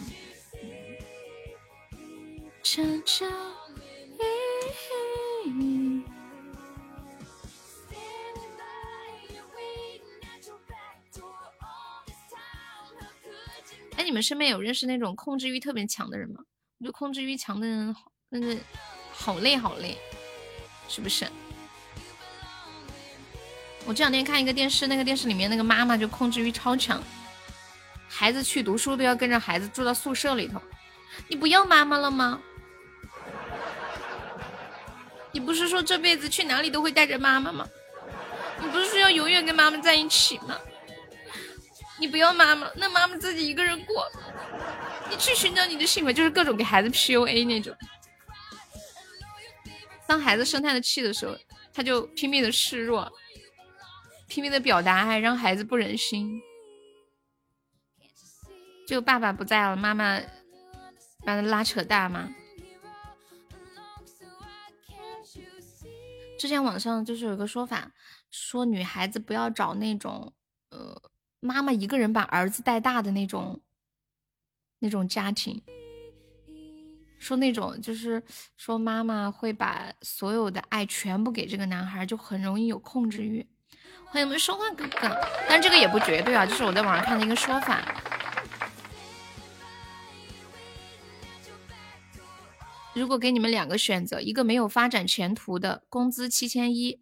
哎，你们身边有认识那种控制欲特别强的人吗？就控制欲强的人好，那个好累好累，是不是？我这两天看一个电视，那个电视里面那个妈妈就控制欲超强，孩子去读书都要跟着孩子住到宿舍里头。你不要妈妈了吗？你不是说这辈子去哪里都会带着妈妈吗？你不是说要永远跟妈妈在一起吗？你不要妈妈，那妈妈自己一个人过。你去寻找你的幸福，就是各种给孩子 PUA 那种。当孩子生他的气的时候，他就拼命的示弱，拼命的表达爱，让孩子不忍心。就爸爸不在了，妈妈把他拉扯大嘛。之前网上就是有个说法，说女孩子不要找那种呃妈妈一个人把儿子带大的那种那种家庭，说那种就是说妈妈会把所有的爱全部给这个男孩，就很容易有控制欲。欢迎我们说话哥哥，但这个也不绝对啊，这是我在网上看的一个说法。如果给你们两个选择，一个没有发展前途的，工资七千一，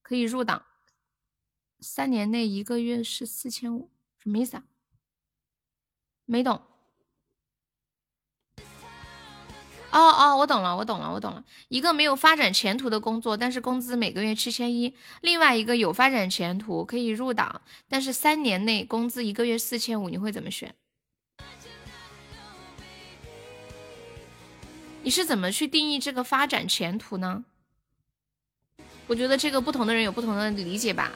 可以入党，三年内一个月是四千五，什么意思啊？没懂。哦哦，我懂了，我懂了，我懂了。一个没有发展前途的工作，但是工资每个月七千一；另外一个有发展前途，可以入党，但是三年内工资一个月四千五，你会怎么选？你是怎么去定义这个发展前途呢？我觉得这个不同的人有不同的理解吧。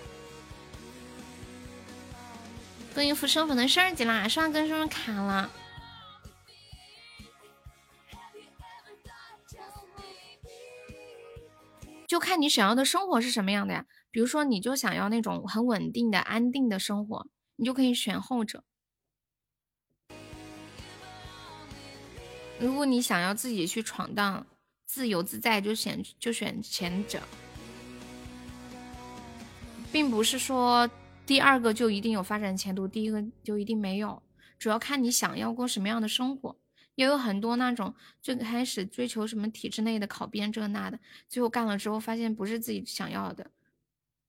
恭喜福生粉的十二级啦，上跟上卡了。就看你想要的生活是什么样的呀。比如说，你就想要那种很稳定的、安定的生活，你就可以选后者。如果你想要自己去闯荡、自由自在，就选就选前者，并不是说第二个就一定有发展前途，第一个就一定没有，主要看你想要过什么样的生活。也有很多那种最开始追求什么体制内的考编这那的，最后干了之后发现不是自己想要的，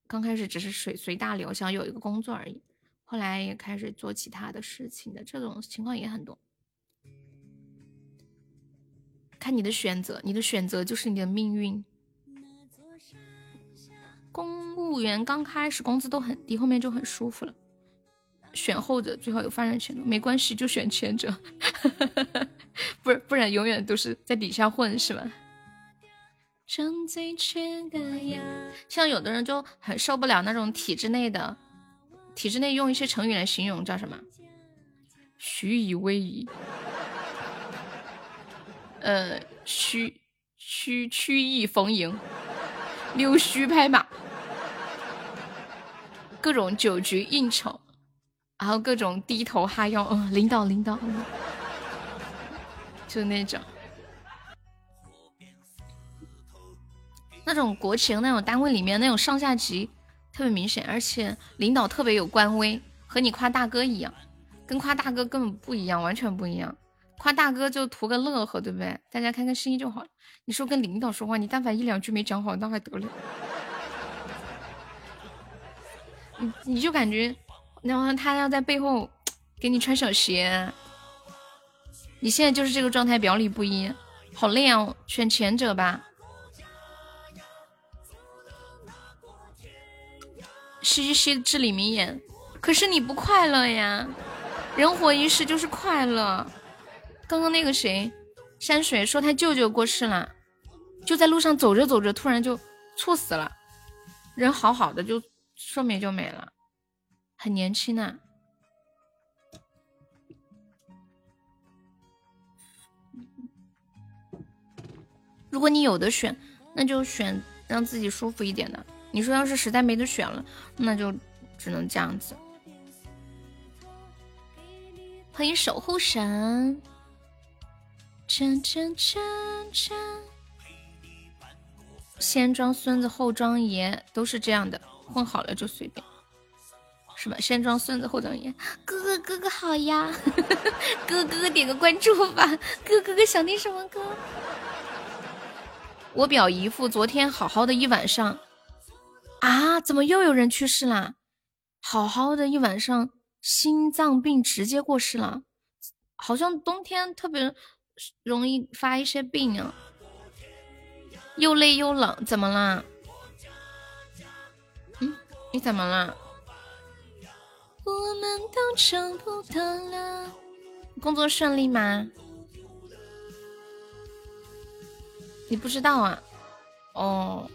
刚开始只是随随大流，想有一个工作而已，后来也开始做其他的事情的，这种情况也很多。看你的选择，你的选择就是你的命运。公务员刚开始工资都很低，后面就很舒服了。选后者最好有发展前途，没关系，就选前者。不是，不然永远都是在底下混，是吧？像有的人就很受不了那种体制内的，体制内用一些成语来形容，叫什么？虚以委蛇。呃，曲曲曲意逢迎，溜须拍马，各种酒局应酬，然后各种低头哈腰，嗯，领导领导，就那种，那种国情那种单位里面那种上下级特别明显，而且领导特别有官威，和你夸大哥一样，跟夸大哥根本不一样，完全不一样。夸大哥就图个乐呵，对不对？大家开开心心就好了。你说跟领导说话，你但凡一两句没讲好，那还得了？你你就感觉，然后他要在背后给你穿小鞋。你现在就是这个状态，表里不一，好累啊！选前者吧。嘻嘻嘻，至理名言。可是你不快乐呀？人活一世就是快乐。刚刚那个谁，山水说他舅舅过世了，就在路上走着走着，突然就猝死了，人好好的就寿命就没了，很年轻呢。如果你有的选，那就选让自己舒服一点的。你说要是实在没得选了，那就只能这样子。欢迎守护神。先装孙子后装爷都是这样的，混好了就随便，是吧？先装孙子后装爷，哥哥哥哥好呀，哥哥哥点个关注吧，哥哥哥想听什么歌？我表姨夫昨天好好的一晚上，啊，怎么又有人去世啦？好好的一晚上，心脏病直接过世了，好像冬天特别。容易发一些病啊，又累又冷，怎么啦？嗯，你怎么了？我们都找不到了。工作顺利吗？你不知道啊？哦，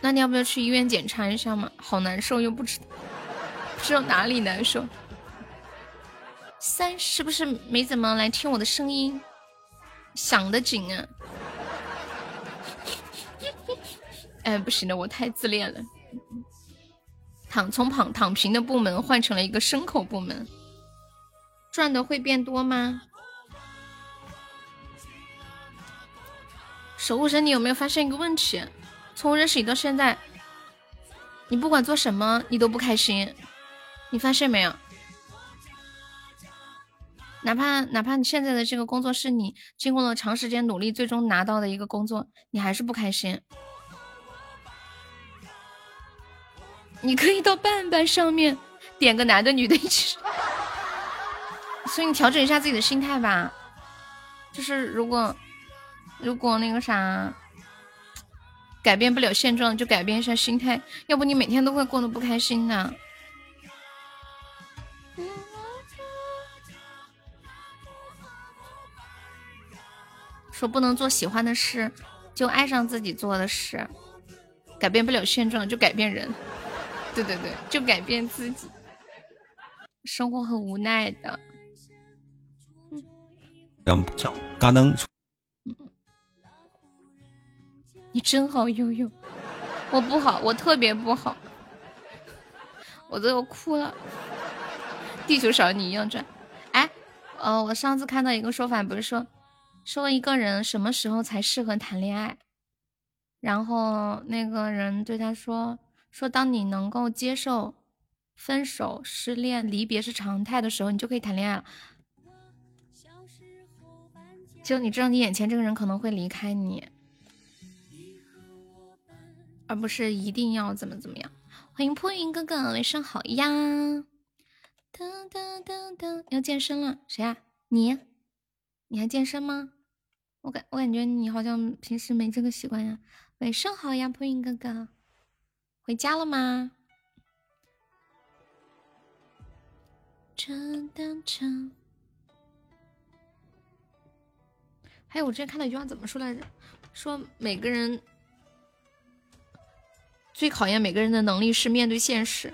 那你要不要去医院检查一下嘛？好难受，又不知道不知道哪里难受。三是不是没怎么来听我的声音？想得紧啊！哎，不行了，我太自恋了。躺从躺躺平的部门换成了一个牲口部门，赚的会变多吗？守护神，你有没有发现一个问题？从我认识你到现在，你不管做什么，你都不开心，你发现没有？哪怕哪怕你现在的这个工作是你经过了长时间努力最终拿到的一个工作，你还是不开心。你可以到伴伴上面点个男的女的一起，所以你调整一下自己的心态吧。就是如果如果那个啥改变不了现状，就改变一下心态，要不你每天都会过得不开心的。说不能做喜欢的事，就爱上自己做的事。改变不了现状，就改变人。对对对，就改变自己。生活很无奈的。嗯，嘎噔。你真好，悠悠。我不好，我特别不好，我都要哭了。地球少你一样转。哎，呃，我上次看到一个说法，不是说说一个人什么时候才适合谈恋爱？然后那个人对他说。说，当你能够接受分手、失恋、离别是常态的时候，你就可以谈恋爱了。就你知道，你眼前这个人可能会离开你，而不是一定要怎么怎么样。欢迎破云哥哥，晚上好呀！噔噔噔噔，要健身了，谁呀？你？你还健身吗？我感我感觉你好像平时没这个习惯呀。晚上好呀，破云哥哥。回家了吗？还有，我之前看到一句话，怎么说来着？说每个人最考验每个人的能力是面对现实，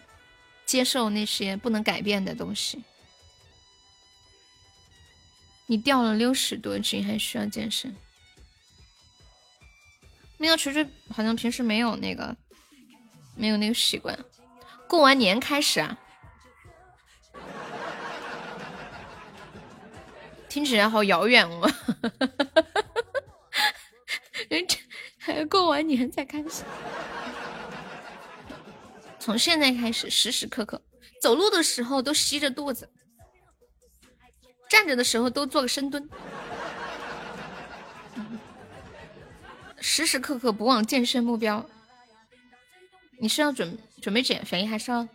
接受那些不能改变的东西。你掉了六十多斤，还需要健身？那个锤锤好像平时没有那个。没有那个习惯，过完年开始啊，听起来好遥远哦。人这还要过完年才开始，从现在开始时时刻刻，走路的时候都吸着肚子，站着的时候都做个深蹲，时时刻刻不忘健身目标。你是要准准备减肥，还是要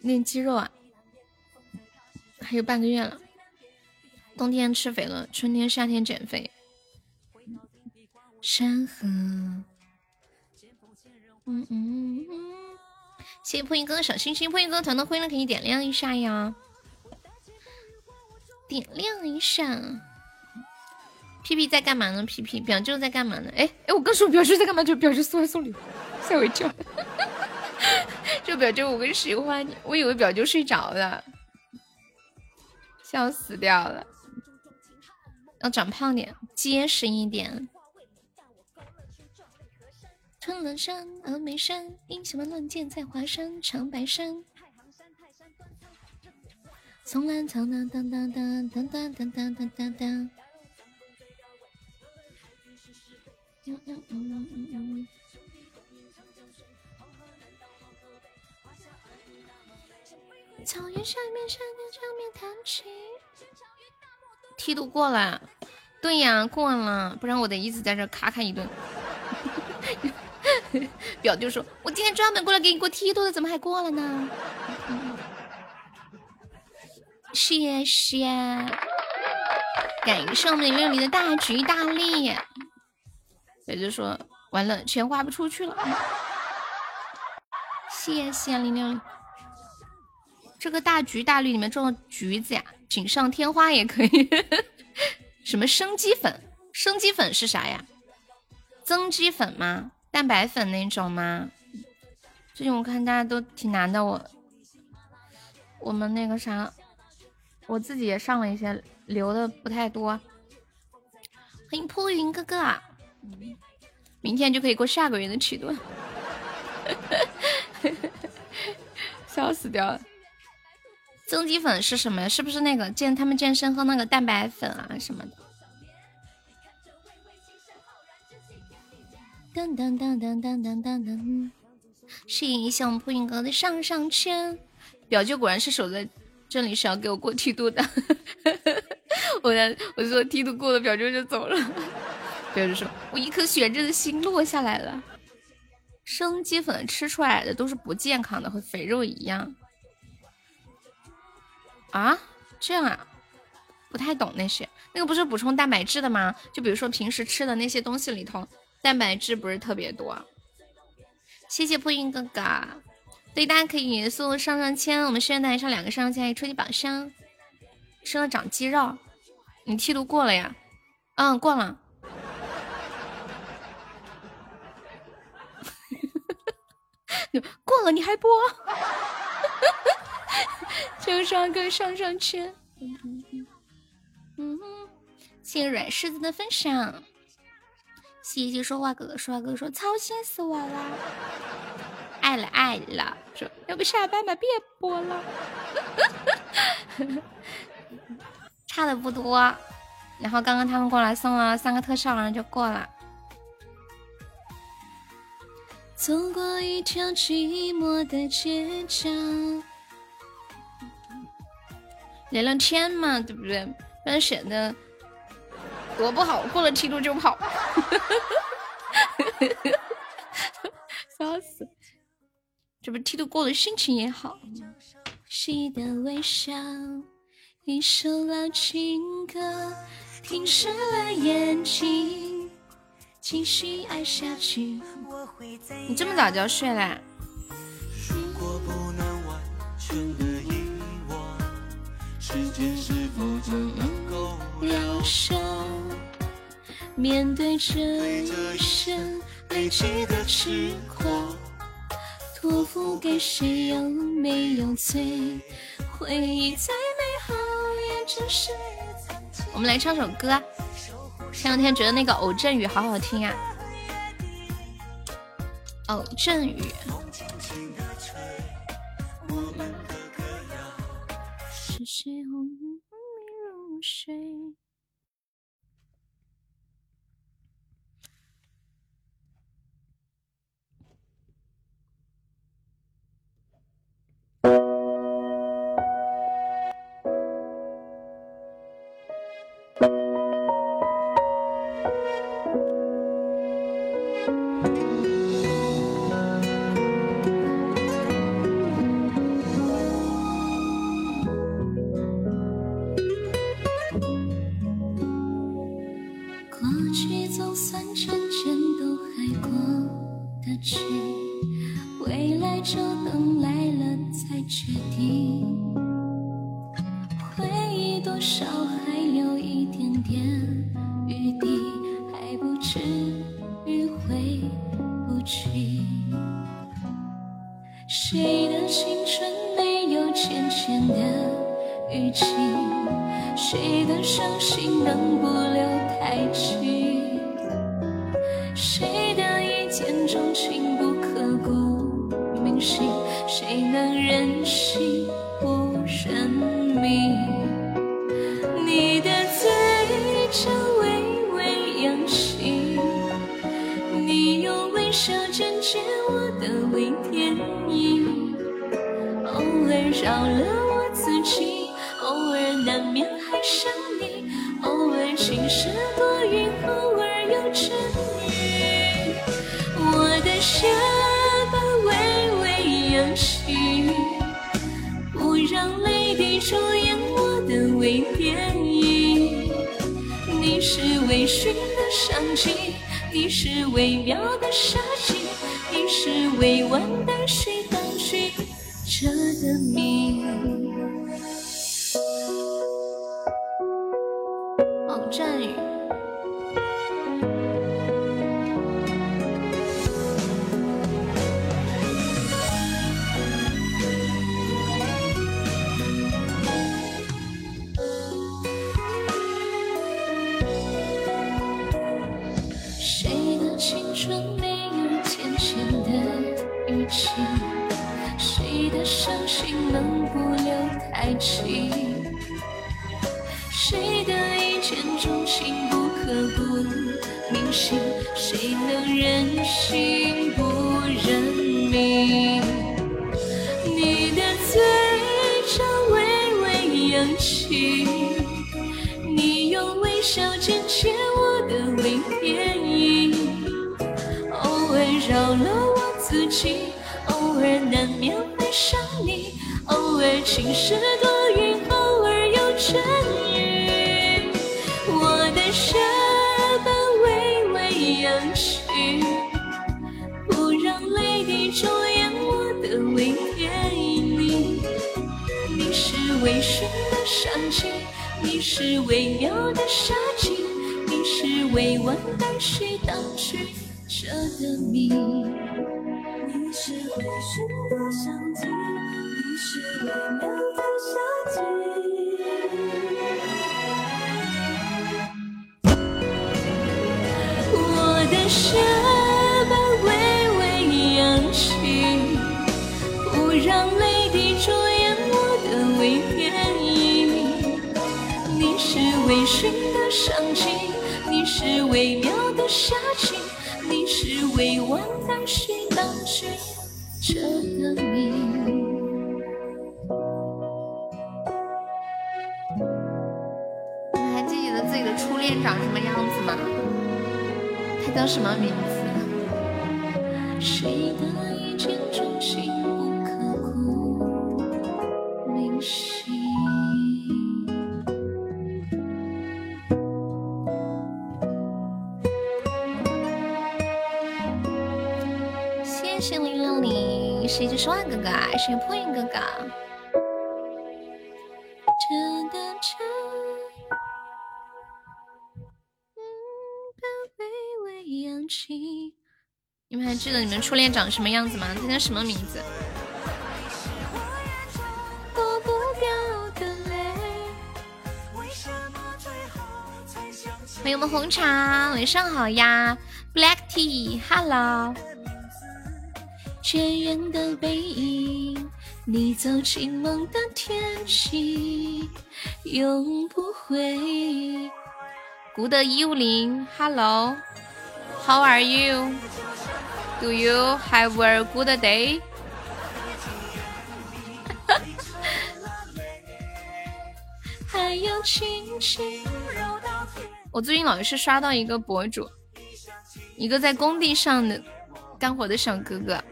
练肌肉啊？还有半个月了，冬天吃肥了，春天夏天减肥。山河，嗯嗯嗯，谢谢破音哥的小心心，破音哥团的灰了，可以点亮一下呀，点亮一下。屁屁在干嘛呢？屁屁表舅在干嘛呢？哎哎，我刚说表舅在干嘛，就表舅送来送礼物。吓我一跳！就表舅我更喜欢你，我以为表舅睡着了，笑死掉了。要长胖点，结实一点。春仑山、峨眉山，英雄们乱剑在华山、长白山。松兰草，当当当当当当当当当当。嗯嗯嗯嗯嗯。草原上面，山顶上面弹琴。梯度过了，对呀，过了，不然我得一直在这咔咔一顿。表弟说：“我今天专门过来给你过梯度的，怎么还过了呢？”谢谢，感谢我们零六零的大吉大利。也就说：“完了，钱花不出去了。”谢谢零六零。这个大橘大绿里面种的橘子呀，锦上添花也可以。什么生鸡粉？生鸡粉是啥呀？增肌粉吗？蛋白粉那种吗？最近我看大家都挺难的，我我们那个啥，我自己也上了一些，留的不太多。欢迎破云哥哥，明天就可以过下个月的期度，笑死掉了。增肌粉是什么呀？是不是那个健他们健身喝那个蛋白粉啊什么的？噔噔噔噔噔噔噔噔，谢谢小破云哥的上上签。表舅果然是守在这里，是要给我过梯度的。我我说梯度过了，表舅就走了。表舅说：“我一颗悬着的心落下来了。”生鸡粉吃出来的都是不健康的，和肥肉一样。啊，这样啊，不太懂那些。那个不是补充蛋白质的吗？就比如说平时吃的那些东西里头，蛋白质不是特别多。谢谢破音哥哥，对，大家可以送上上签，我们现在上两个上上签，初级榜上，吃了长肌肉。你梯度过了呀？嗯，过了。过了你还播？就上个上上签，嗯哼，谢谢软柿子的分享，谢谢说话哥哥，说话哥哥说操心死我了，爱了爱了，说要不下班吧，别播了，差的不多，然后刚刚他们过来送了三个特效，然后就过了。走过一条寂寞的街角。聊聊天嘛，对不对？不然显得多不好。过了梯度就跑，笑死！这不剃度过了，心情也好。谁的微笑，一首老情歌，停湿了眼睛，继续爱下去。你这么早就要睡啦？疗伤，面对这一生累积的痴狂，托付给谁有没有罪？回忆再美好，也只是我们来唱首歌。前两天觉得那个偶阵雨好好听呀，偶阵雨。是谁？you 微电影偶尔饶了我自己偶尔难免还想你偶尔晴时多云偶尔有阵雨我的下巴微微扬起不让泪滴重演我的微电影你是微醺的香气你是微妙的杀机是未完的事。什么名字？谁的一见钟情不刻骨铭心？谢谢零六零，谢谢十万哥哥，谢谢破音哥哥。记得你们初恋长什么样子吗？他叫什么名字？躲不掉的泪。欢迎我们红茶，晚上好呀，Black Tea，Hello。渐远的背影，你走进梦的天际，永不回。古德一五零，Hello，How are you？Do you have a good day？还有轻轻我最近老是刷到一个博主，一个在工地上的干活的小哥哥。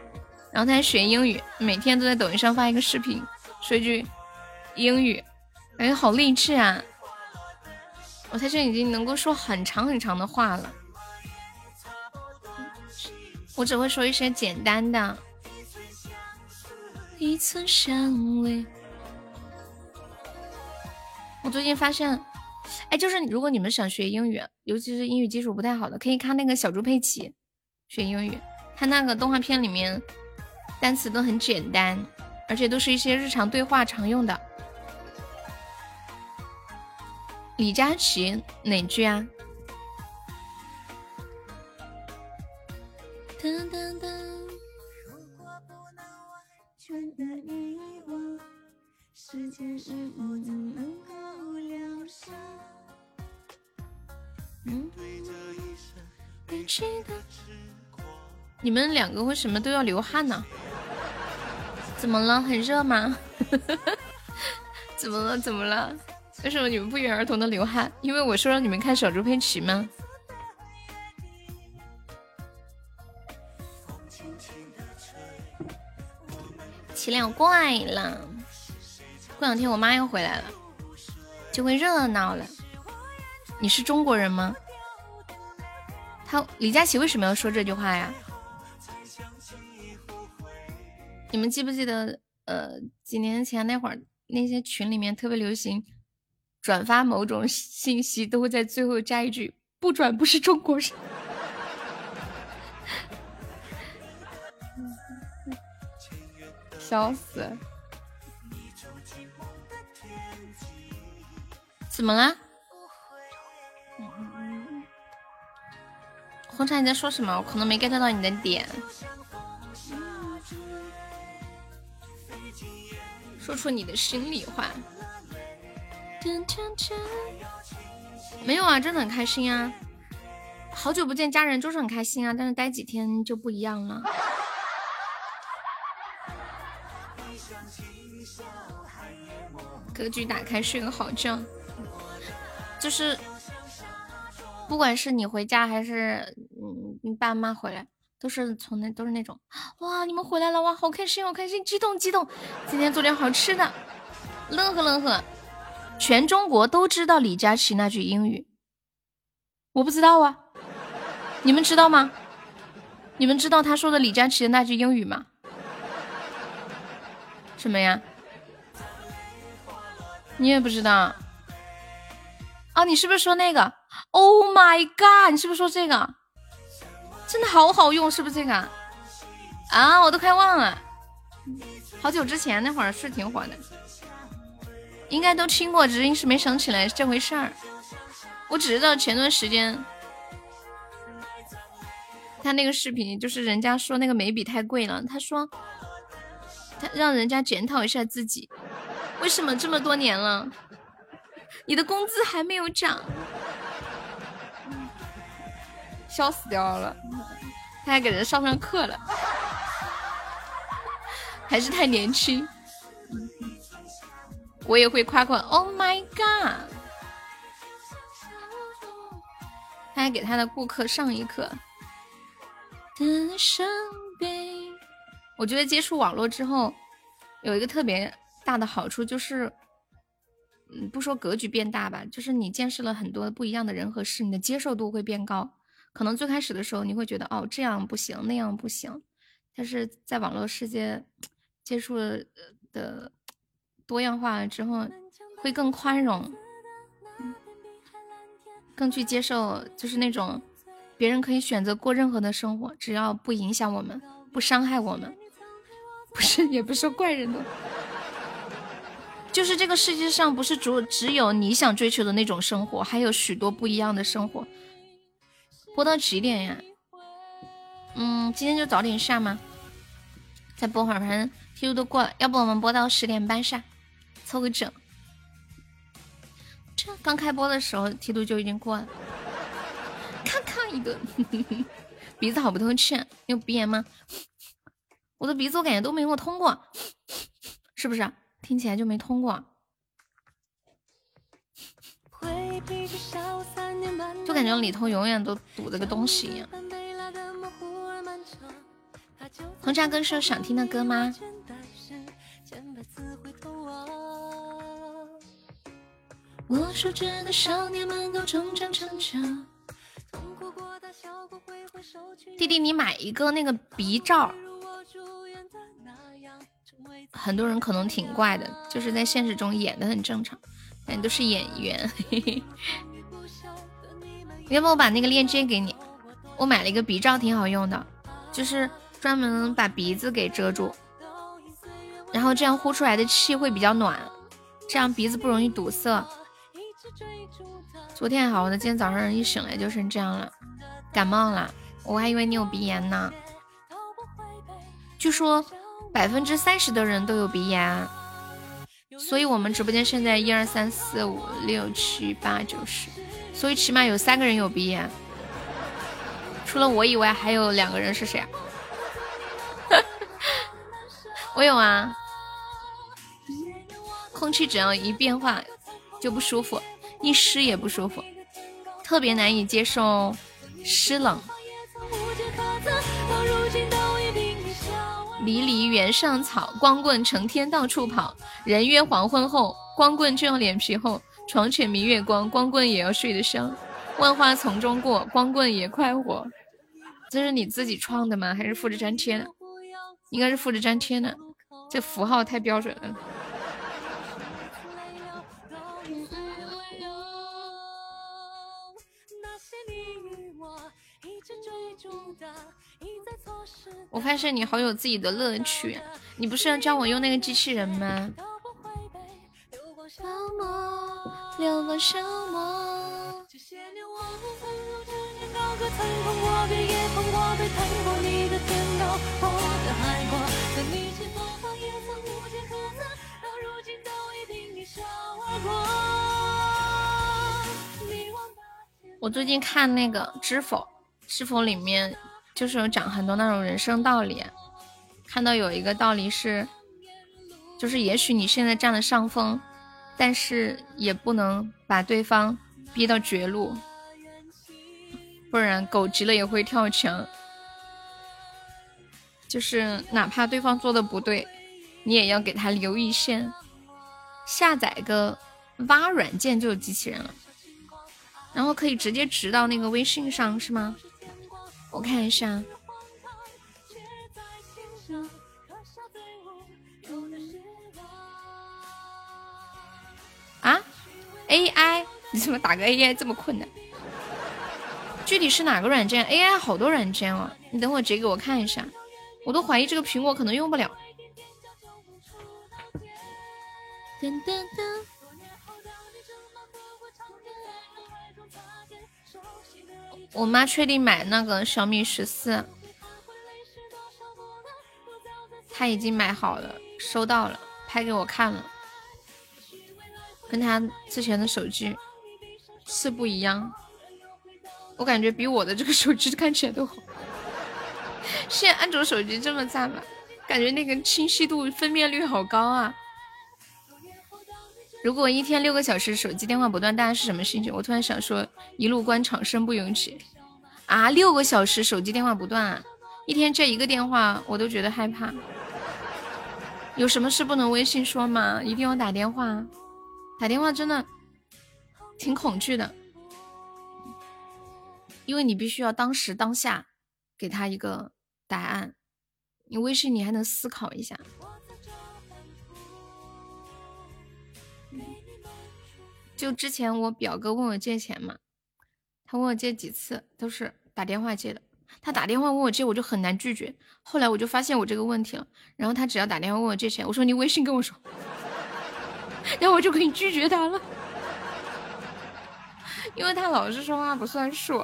然后他还学英语，每天都在抖音上发一个视频，说一句英语，感觉好励志啊！我在已经能够说很长很长的话了，我只会说一些简单的。一层香味。我最近发现，哎，就是如果你们想学英语，尤其是英语基础不太好的，可以看那个小猪佩奇学英语，他那个动画片里面。单词都很简单，而且都是一些日常对话常用的。李佳琦哪句啊？噔噔噔，如果不能完全的遗忘，时间是否总能和我聊你们两个为什么都要流汗呢？怎么了？很热吗？怎么了？怎么了？为什么你们不约而同的流汗？因为我说让你们看小猪佩奇吗？奇了怪了，过两天我妈又回来了，就会热闹了。你是中国人吗？他李佳琦为什么要说这句话呀？你们记不记得，呃，几年前那会儿，那些群里面特别流行转发某种信息，都会在最后加一句“不转不是中国人”。笑死！怎么了？红茶你在说什么？我可能没 get 到你的点。说出你的心里话。没有啊，真的很开心啊！好久不见家人，就是很开心啊。但是待几天就不一样了。格局打开，睡个好觉。就是，不管是你回家还是嗯你爸妈回来，都是从那都是那种哇你们回来了哇好开心好开心激动激动，今天做点好吃的，乐呵乐呵。全中国都知道李佳琦那句英语，我不知道啊，你们知道吗？你们知道他说的李佳琦的那句英语吗？什么呀？你也不知道？啊，你是不是说那个？Oh my god！你是不是说这个？真的好好用，是不是这个？啊，我都快忘了，好久之前那会儿是挺火的。应该都听过，只是一时没想起来这回事儿。我只知道前段时间他那个视频，就是人家说那个眉笔太贵了，他说他让人家检讨一下自己，为什么这么多年了，你的工资还没有涨，笑死掉了。他还给人上上课了，还是太年轻。我也会夸夸，Oh my god！他还给他的顾客上一课。我觉得接触网络之后，有一个特别大的好处就是，嗯，不说格局变大吧，就是你见识了很多不一样的人和事，你的接受度会变高。可能最开始的时候你会觉得，哦，这样不行，那样不行，但是在网络世界接触的。多样化了之后，会更宽容，更去接受，就是那种别人可以选择过任何的生活，只要不影响我们，不伤害我们，不是也不是怪人的，就是这个世界上不是只只有你想追求的那种生活，还有许多不一样的生活。播到几点呀？嗯，今天就早点下吗？再播会儿，反正 T 都都过了，要不我们播到十点半下。凑个整，这刚开播的时候梯度就已经过了，咔咔一顿，鼻子好不透气，你有鼻炎吗？我的鼻子我感觉都没有通过，是不是？听起来就没通过，就感觉里头永远都堵着个东西一样。红茶哥是有想听的歌吗？弟弟，你买一个那个鼻罩，很多人可能挺怪的，就是在现实中演的很正常，感觉都是演员。要不我把那个链接给你？我买了一个鼻罩，挺好用的，就是专门把鼻子给遮住，然后这样呼出来的气会比较暖，这样鼻子不容易堵塞。昨天还好的，今天早上一醒来就成这样了，感冒了，我还以为你有鼻炎呢。据说百分之三十的人都有鼻炎，所以我们直播间现在一二三四五六七八九十，所以起码有三个人有鼻炎。除了我以外，还有两个人是谁啊？我有啊。空气只要一变化就不舒服。一湿也不舒服，特别难以接受湿冷。离离原上草，光棍成天到处跑。人约黄昏后，光棍就要脸皮厚。床前明月光，光棍也要睡得香。万花丛中过，光棍也快活。这是你自己创的吗？还是复制粘贴的？应该是复制粘贴的，这符号太标准了。我发现你好有自己的乐趣，你不是要教我用那个机器人吗？我最近看那个《知否》，《知否》里面就是有讲很多那种人生道理，看到有一个道理是，就是也许你现在占了上风，但是也不能把对方逼到绝路，不然狗急了也会跳墙。就是哪怕对方做的不对，你也要给他留一线。下载个挖软件就有机器人了，然后可以直接植到那个微信上，是吗？我看一下。啊？AI？你怎么打个 AI 这么困难？具体是哪个软件？AI 好多软件哦，你等会截给我看一下。我都怀疑这个苹果可能用不了。噔噔噔我妈确定买那个小米十四，她已经买好了，收到了，拍给我看了，跟她之前的手机是不一样，我感觉比我的这个手机 看起来都好。现在安卓手机这么赞吗？感觉那个清晰度、分辨率好高啊！如果一天六个小时手机电话不断，大家是什么心情？我突然想说，一路官场，身不由己啊！六个小时手机电话不断，一天接一个电话，我都觉得害怕。有什么事不能微信说吗？一定要打电话？打电话真的挺恐惧的，因为你必须要当时当下给他一个。答案，你微信你还能思考一下。就之前我表哥问我借钱嘛，他问我借几次都是打电话借的。他打电话问我借，我就很难拒绝。后来我就发现我这个问题了。然后他只要打电话问我借钱，我说你微信跟我说，然后我就可以拒绝他了，因为他老是说话不算数。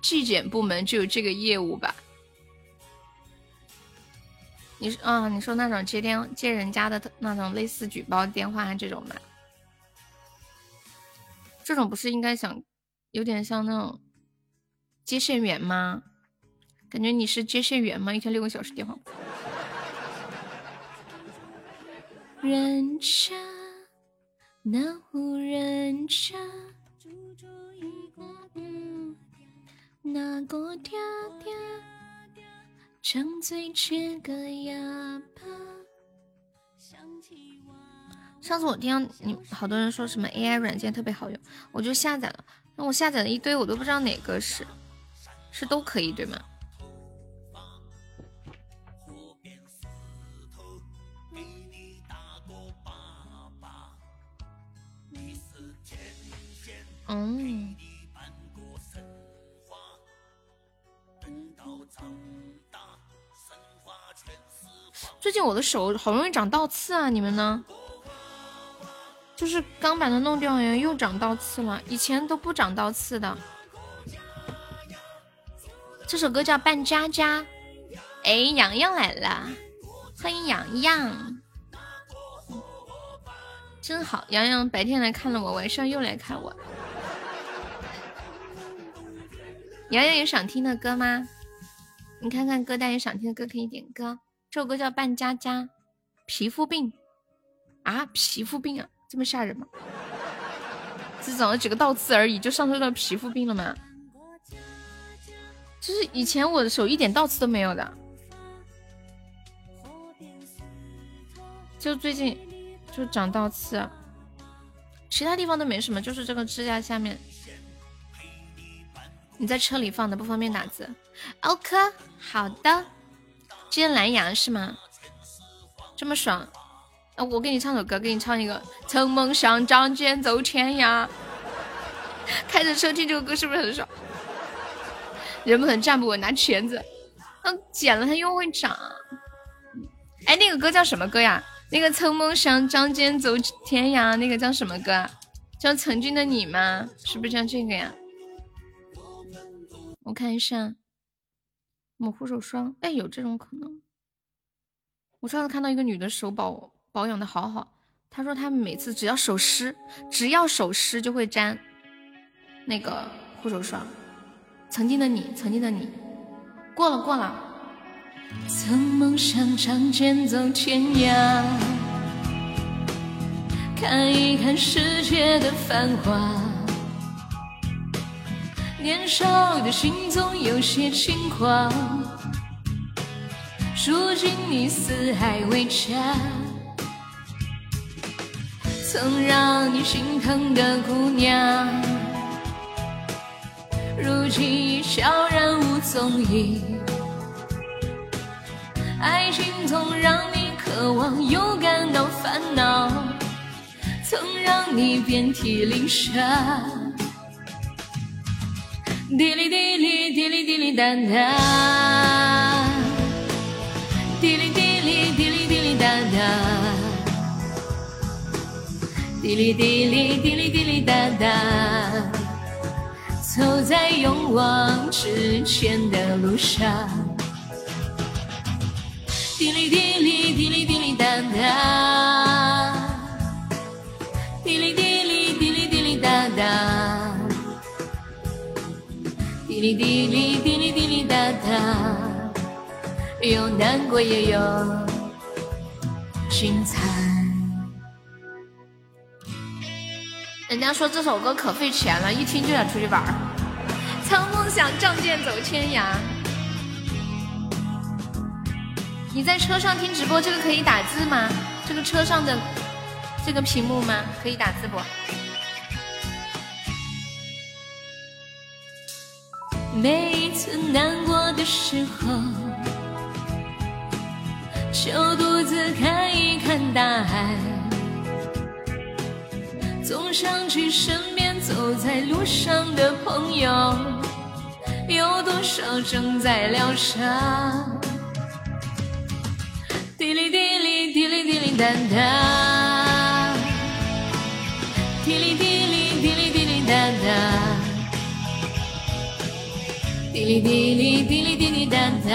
纪检部门就有这个业务吧？你说啊，你说那种接电接人家的那种类似举报电话这种吗？这种不是应该想有点像那种接线员吗？感觉你是接线员吗？一天六个小时电话。人家那户人家。那个，张嘴吃个哑巴。上次我听到你好多人说什么 AI 软件特别好用，我就下载了。那我下载了一堆，我都不知道哪个是，是都可以对吗？嗯。最近我的手好容易长倒刺啊！你们呢？就是刚把它弄掉，又长倒刺了。以前都不长倒刺的。这首歌叫《扮家家》。哎，洋洋来了，欢迎洋洋，真好。洋洋白天来看了我，晚上又来看我。洋洋有想听的歌吗？你看看歌单，有想听的歌可以点歌。这首歌叫《扮家家》，皮肤病啊，皮肤病啊，这么吓人吗？只长了几个倒刺而已，就上升到皮肤病了吗？就是以前我的手一点倒刺都没有的，就最近就长倒刺，其他地方都没什么，就是这个指甲下面。你在车里放的，不方便打字。OK，好的。今天蓝牙是吗？这么爽，那我给你唱首歌，给你唱一个《曾梦想仗剑走天涯》。开着车听这个歌是不是很爽？人不能站不稳拿钳子，嗯，剪了它又会长。哎，那个歌叫什么歌呀？那个《曾梦想仗剑走天涯》那个叫什么歌？叫《曾经的你》吗？是不是叫这个呀？我看一下。抹护手霜，哎，有这种可能。我上次看到一个女的手保保养的好好，她说她每次只要手湿，只要手湿就会沾那个护手霜。曾经的你，曾经的你，过了过了。曾梦想仗剑走天涯，看一看世界的繁华。年少的心总有些轻狂，如今你四海为家。曾让你心疼的姑娘，如今已悄然无踪影。爱情总让你渴望，又感到烦恼，曾让你遍体鳞伤。滴哩滴哩滴哩滴哩哒哒，滴哩滴哩滴哩滴哩哒哒。滴哩滴哩滴哩滴哩哒哒，走在勇往直前的路上。滴哩滴哩滴哩滴哩哒哒，滴哩滴滴哩滴哩滴哩滴哩哒哒，有难过也有精彩。人家说这首歌可费钱了，一听就想出去玩儿。曾梦想仗剑走天涯。你在车上听直播，这个可以打字吗？这个车上的这个屏幕吗？可以打字不？每一次难过的时候，就独自看一看大海。总想起身边走在路上的朋友，有多少正在疗伤？滴哩滴哩滴哩滴哩哒哒，滴哩滴哩滴哩滴哩哒哒，滴哩滴哩滴哩滴哩哒哒，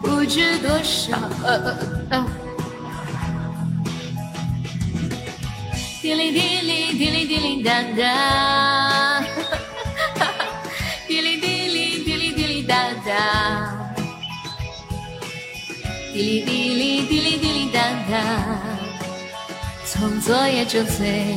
不知多少。呃呃呃滴哩滴哩滴哩滴哩哒哒，滴哩滴哩滴哩滴哩哒哒，滴哩滴哩滴哩滴哩哒哒，从昨夜就醉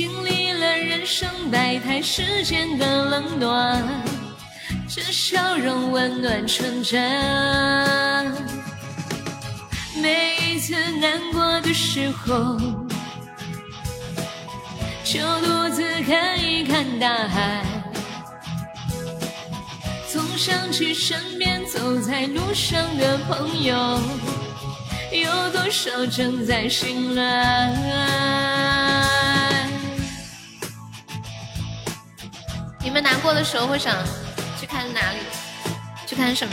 经历了人生百态，世间的冷暖，这笑容温暖纯真。每一次难过的时候，就独自看一看大海，总想起身边走在路上的朋友，有多少正在醒来？你们难过的时候会想去看哪里？去看什么？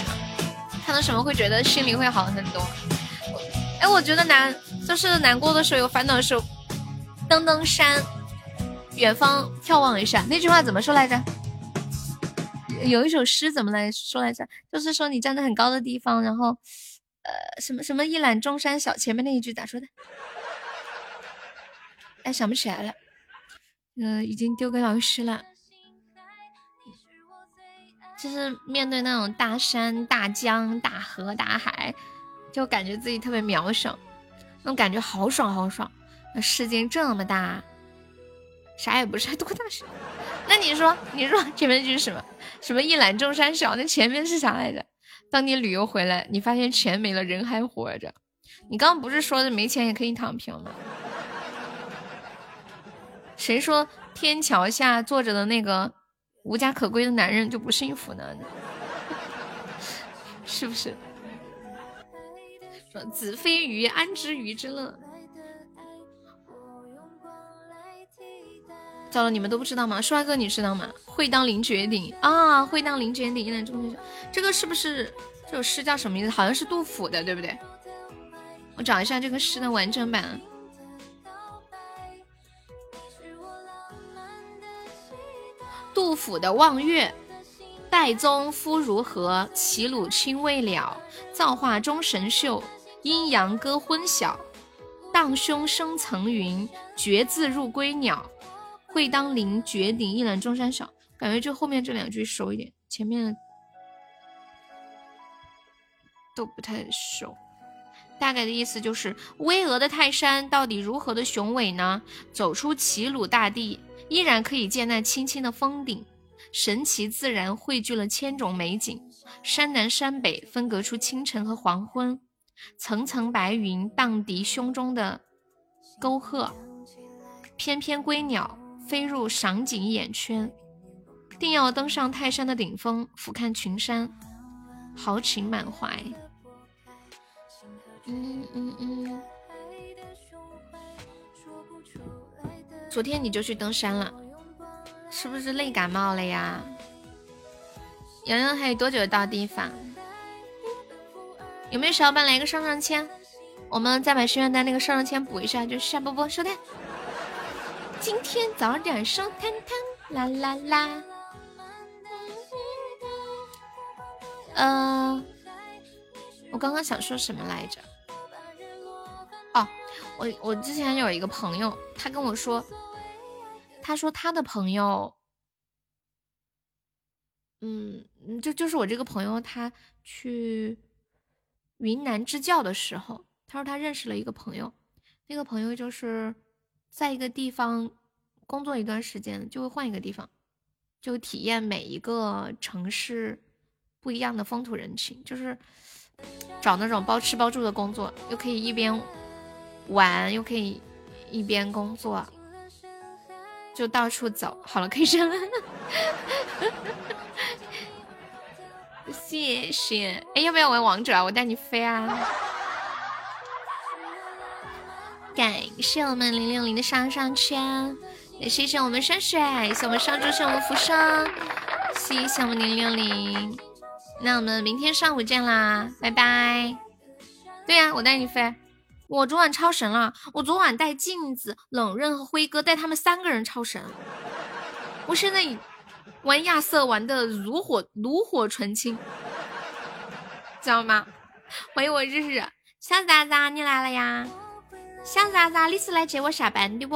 看到什么会觉得心里会好很多？哎，我觉得难，就是难过的时候、有烦恼的时候，登登山，远方眺望一下。那句话怎么说来着？有一首诗怎么来说来着？就是说你站在很高的地方，然后，呃，什么什么一览众山小。前面那一句咋说的？哎，想不起来了。呃，已经丢给老师了。就是面对那种大山、大江、大河、大海。就感觉自己特别渺小，那种感觉好爽好爽。那世界这么大，啥也不是，还多大？那你说，你说前面句是什么？什么一览众山小？那前面是啥来着？当你旅游回来，你发现钱没了，人还活着。你刚不是说的没钱也可以躺平吗？谁说天桥下坐着的那个无家可归的男人就不幸福呢？是不是？说子非鱼，安知鱼之乐？糟了，你们都不知道吗？帅哥，你知道吗？会当凌绝顶啊，会当凌绝顶，一览众山小。这个是不是这首诗叫什么名字？好像是杜甫的，对不对？我找一下这个诗的完整版。杜甫的《望岳》：岱宗夫如何？齐鲁青未了。造化钟神秀，阴阳割昏晓。荡胸生层云，决眦入归鸟。会当凌绝顶，一览众山小。感觉就后面这两句熟一点，前面都不太熟。大概的意思就是，巍峨的泰山到底如何的雄伟呢？走出齐鲁大地，依然可以见那青青的峰顶。神奇自然汇聚了千种美景，山南山北分隔出清晨和黄昏。层层白云荡涤胸中的沟壑，翩翩归鸟。飞入赏景眼圈，定要登上泰山的顶峰，俯瞰群山，豪情满怀。嗯嗯嗯。昨天你就去登山了，是不是累感冒了呀？洋洋还有多久到地方？有没有小伙伴来个上上签？我们再把心愿单那个上上签补一下，就下播播收摊。今天早点收摊摊，啦啦啦。嗯，我刚刚想说什么来着？哦，我我之前有一个朋友，他跟我说，他说他的朋友，嗯，就就是我这个朋友，他去云南支教的时候，他说他认识了一个朋友，那个朋友就是。在一个地方工作一段时间，就会换一个地方，就体验每一个城市不一样的风土人情，就是找那种包吃包住的工作，又可以一边玩，又可以一边工作，就到处走。好了，可以扔了。谢谢。哎，要不要玩王者啊？我带你飞啊！感谢我们零六零的上上签，也谢谢我们山水，谢谢我们上周，谢我们浮生，谢谢我们零六零。那我们明天上午见啦，拜拜。对呀，我带你飞。我昨晚超神了，我昨晚带镜子、冷刃和辉哥带他们三个人超神。我现在玩亚瑟玩的炉火炉火纯青，知道吗？欢迎我日日，小渣渣你来了呀？小渣渣？你是来接我下班的不？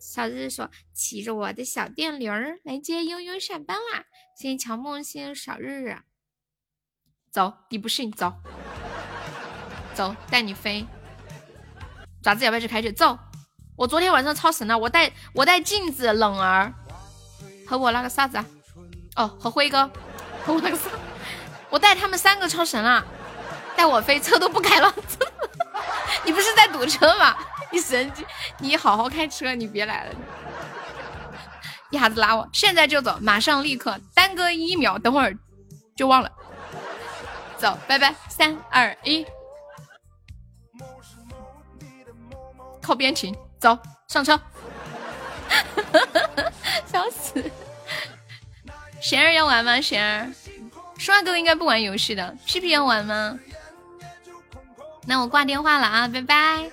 小日日说骑着我的小电驴儿来接悠悠下班啦。谢谢乔梦，谢谢小日日。走，你不信？走，走，带你飞。爪子要不要去开去？走。我昨天晚上超神了，我带我带镜子、冷儿和我那个啥子啊？哦，和辉哥 和我那个啥，我带他们三个超神了，带我飞，车都不开了。你不是在堵车吗？你神经！你好好开车，你别来了。一下子拉我，现在就走，马上立刻，耽搁一秒，等会儿就忘了。走，拜拜，三二一，靠边停，走上车。笑死！贤儿要玩吗？贤儿，帅哥应该不玩游戏的。屁屁要玩吗？那我挂电话了啊，拜拜。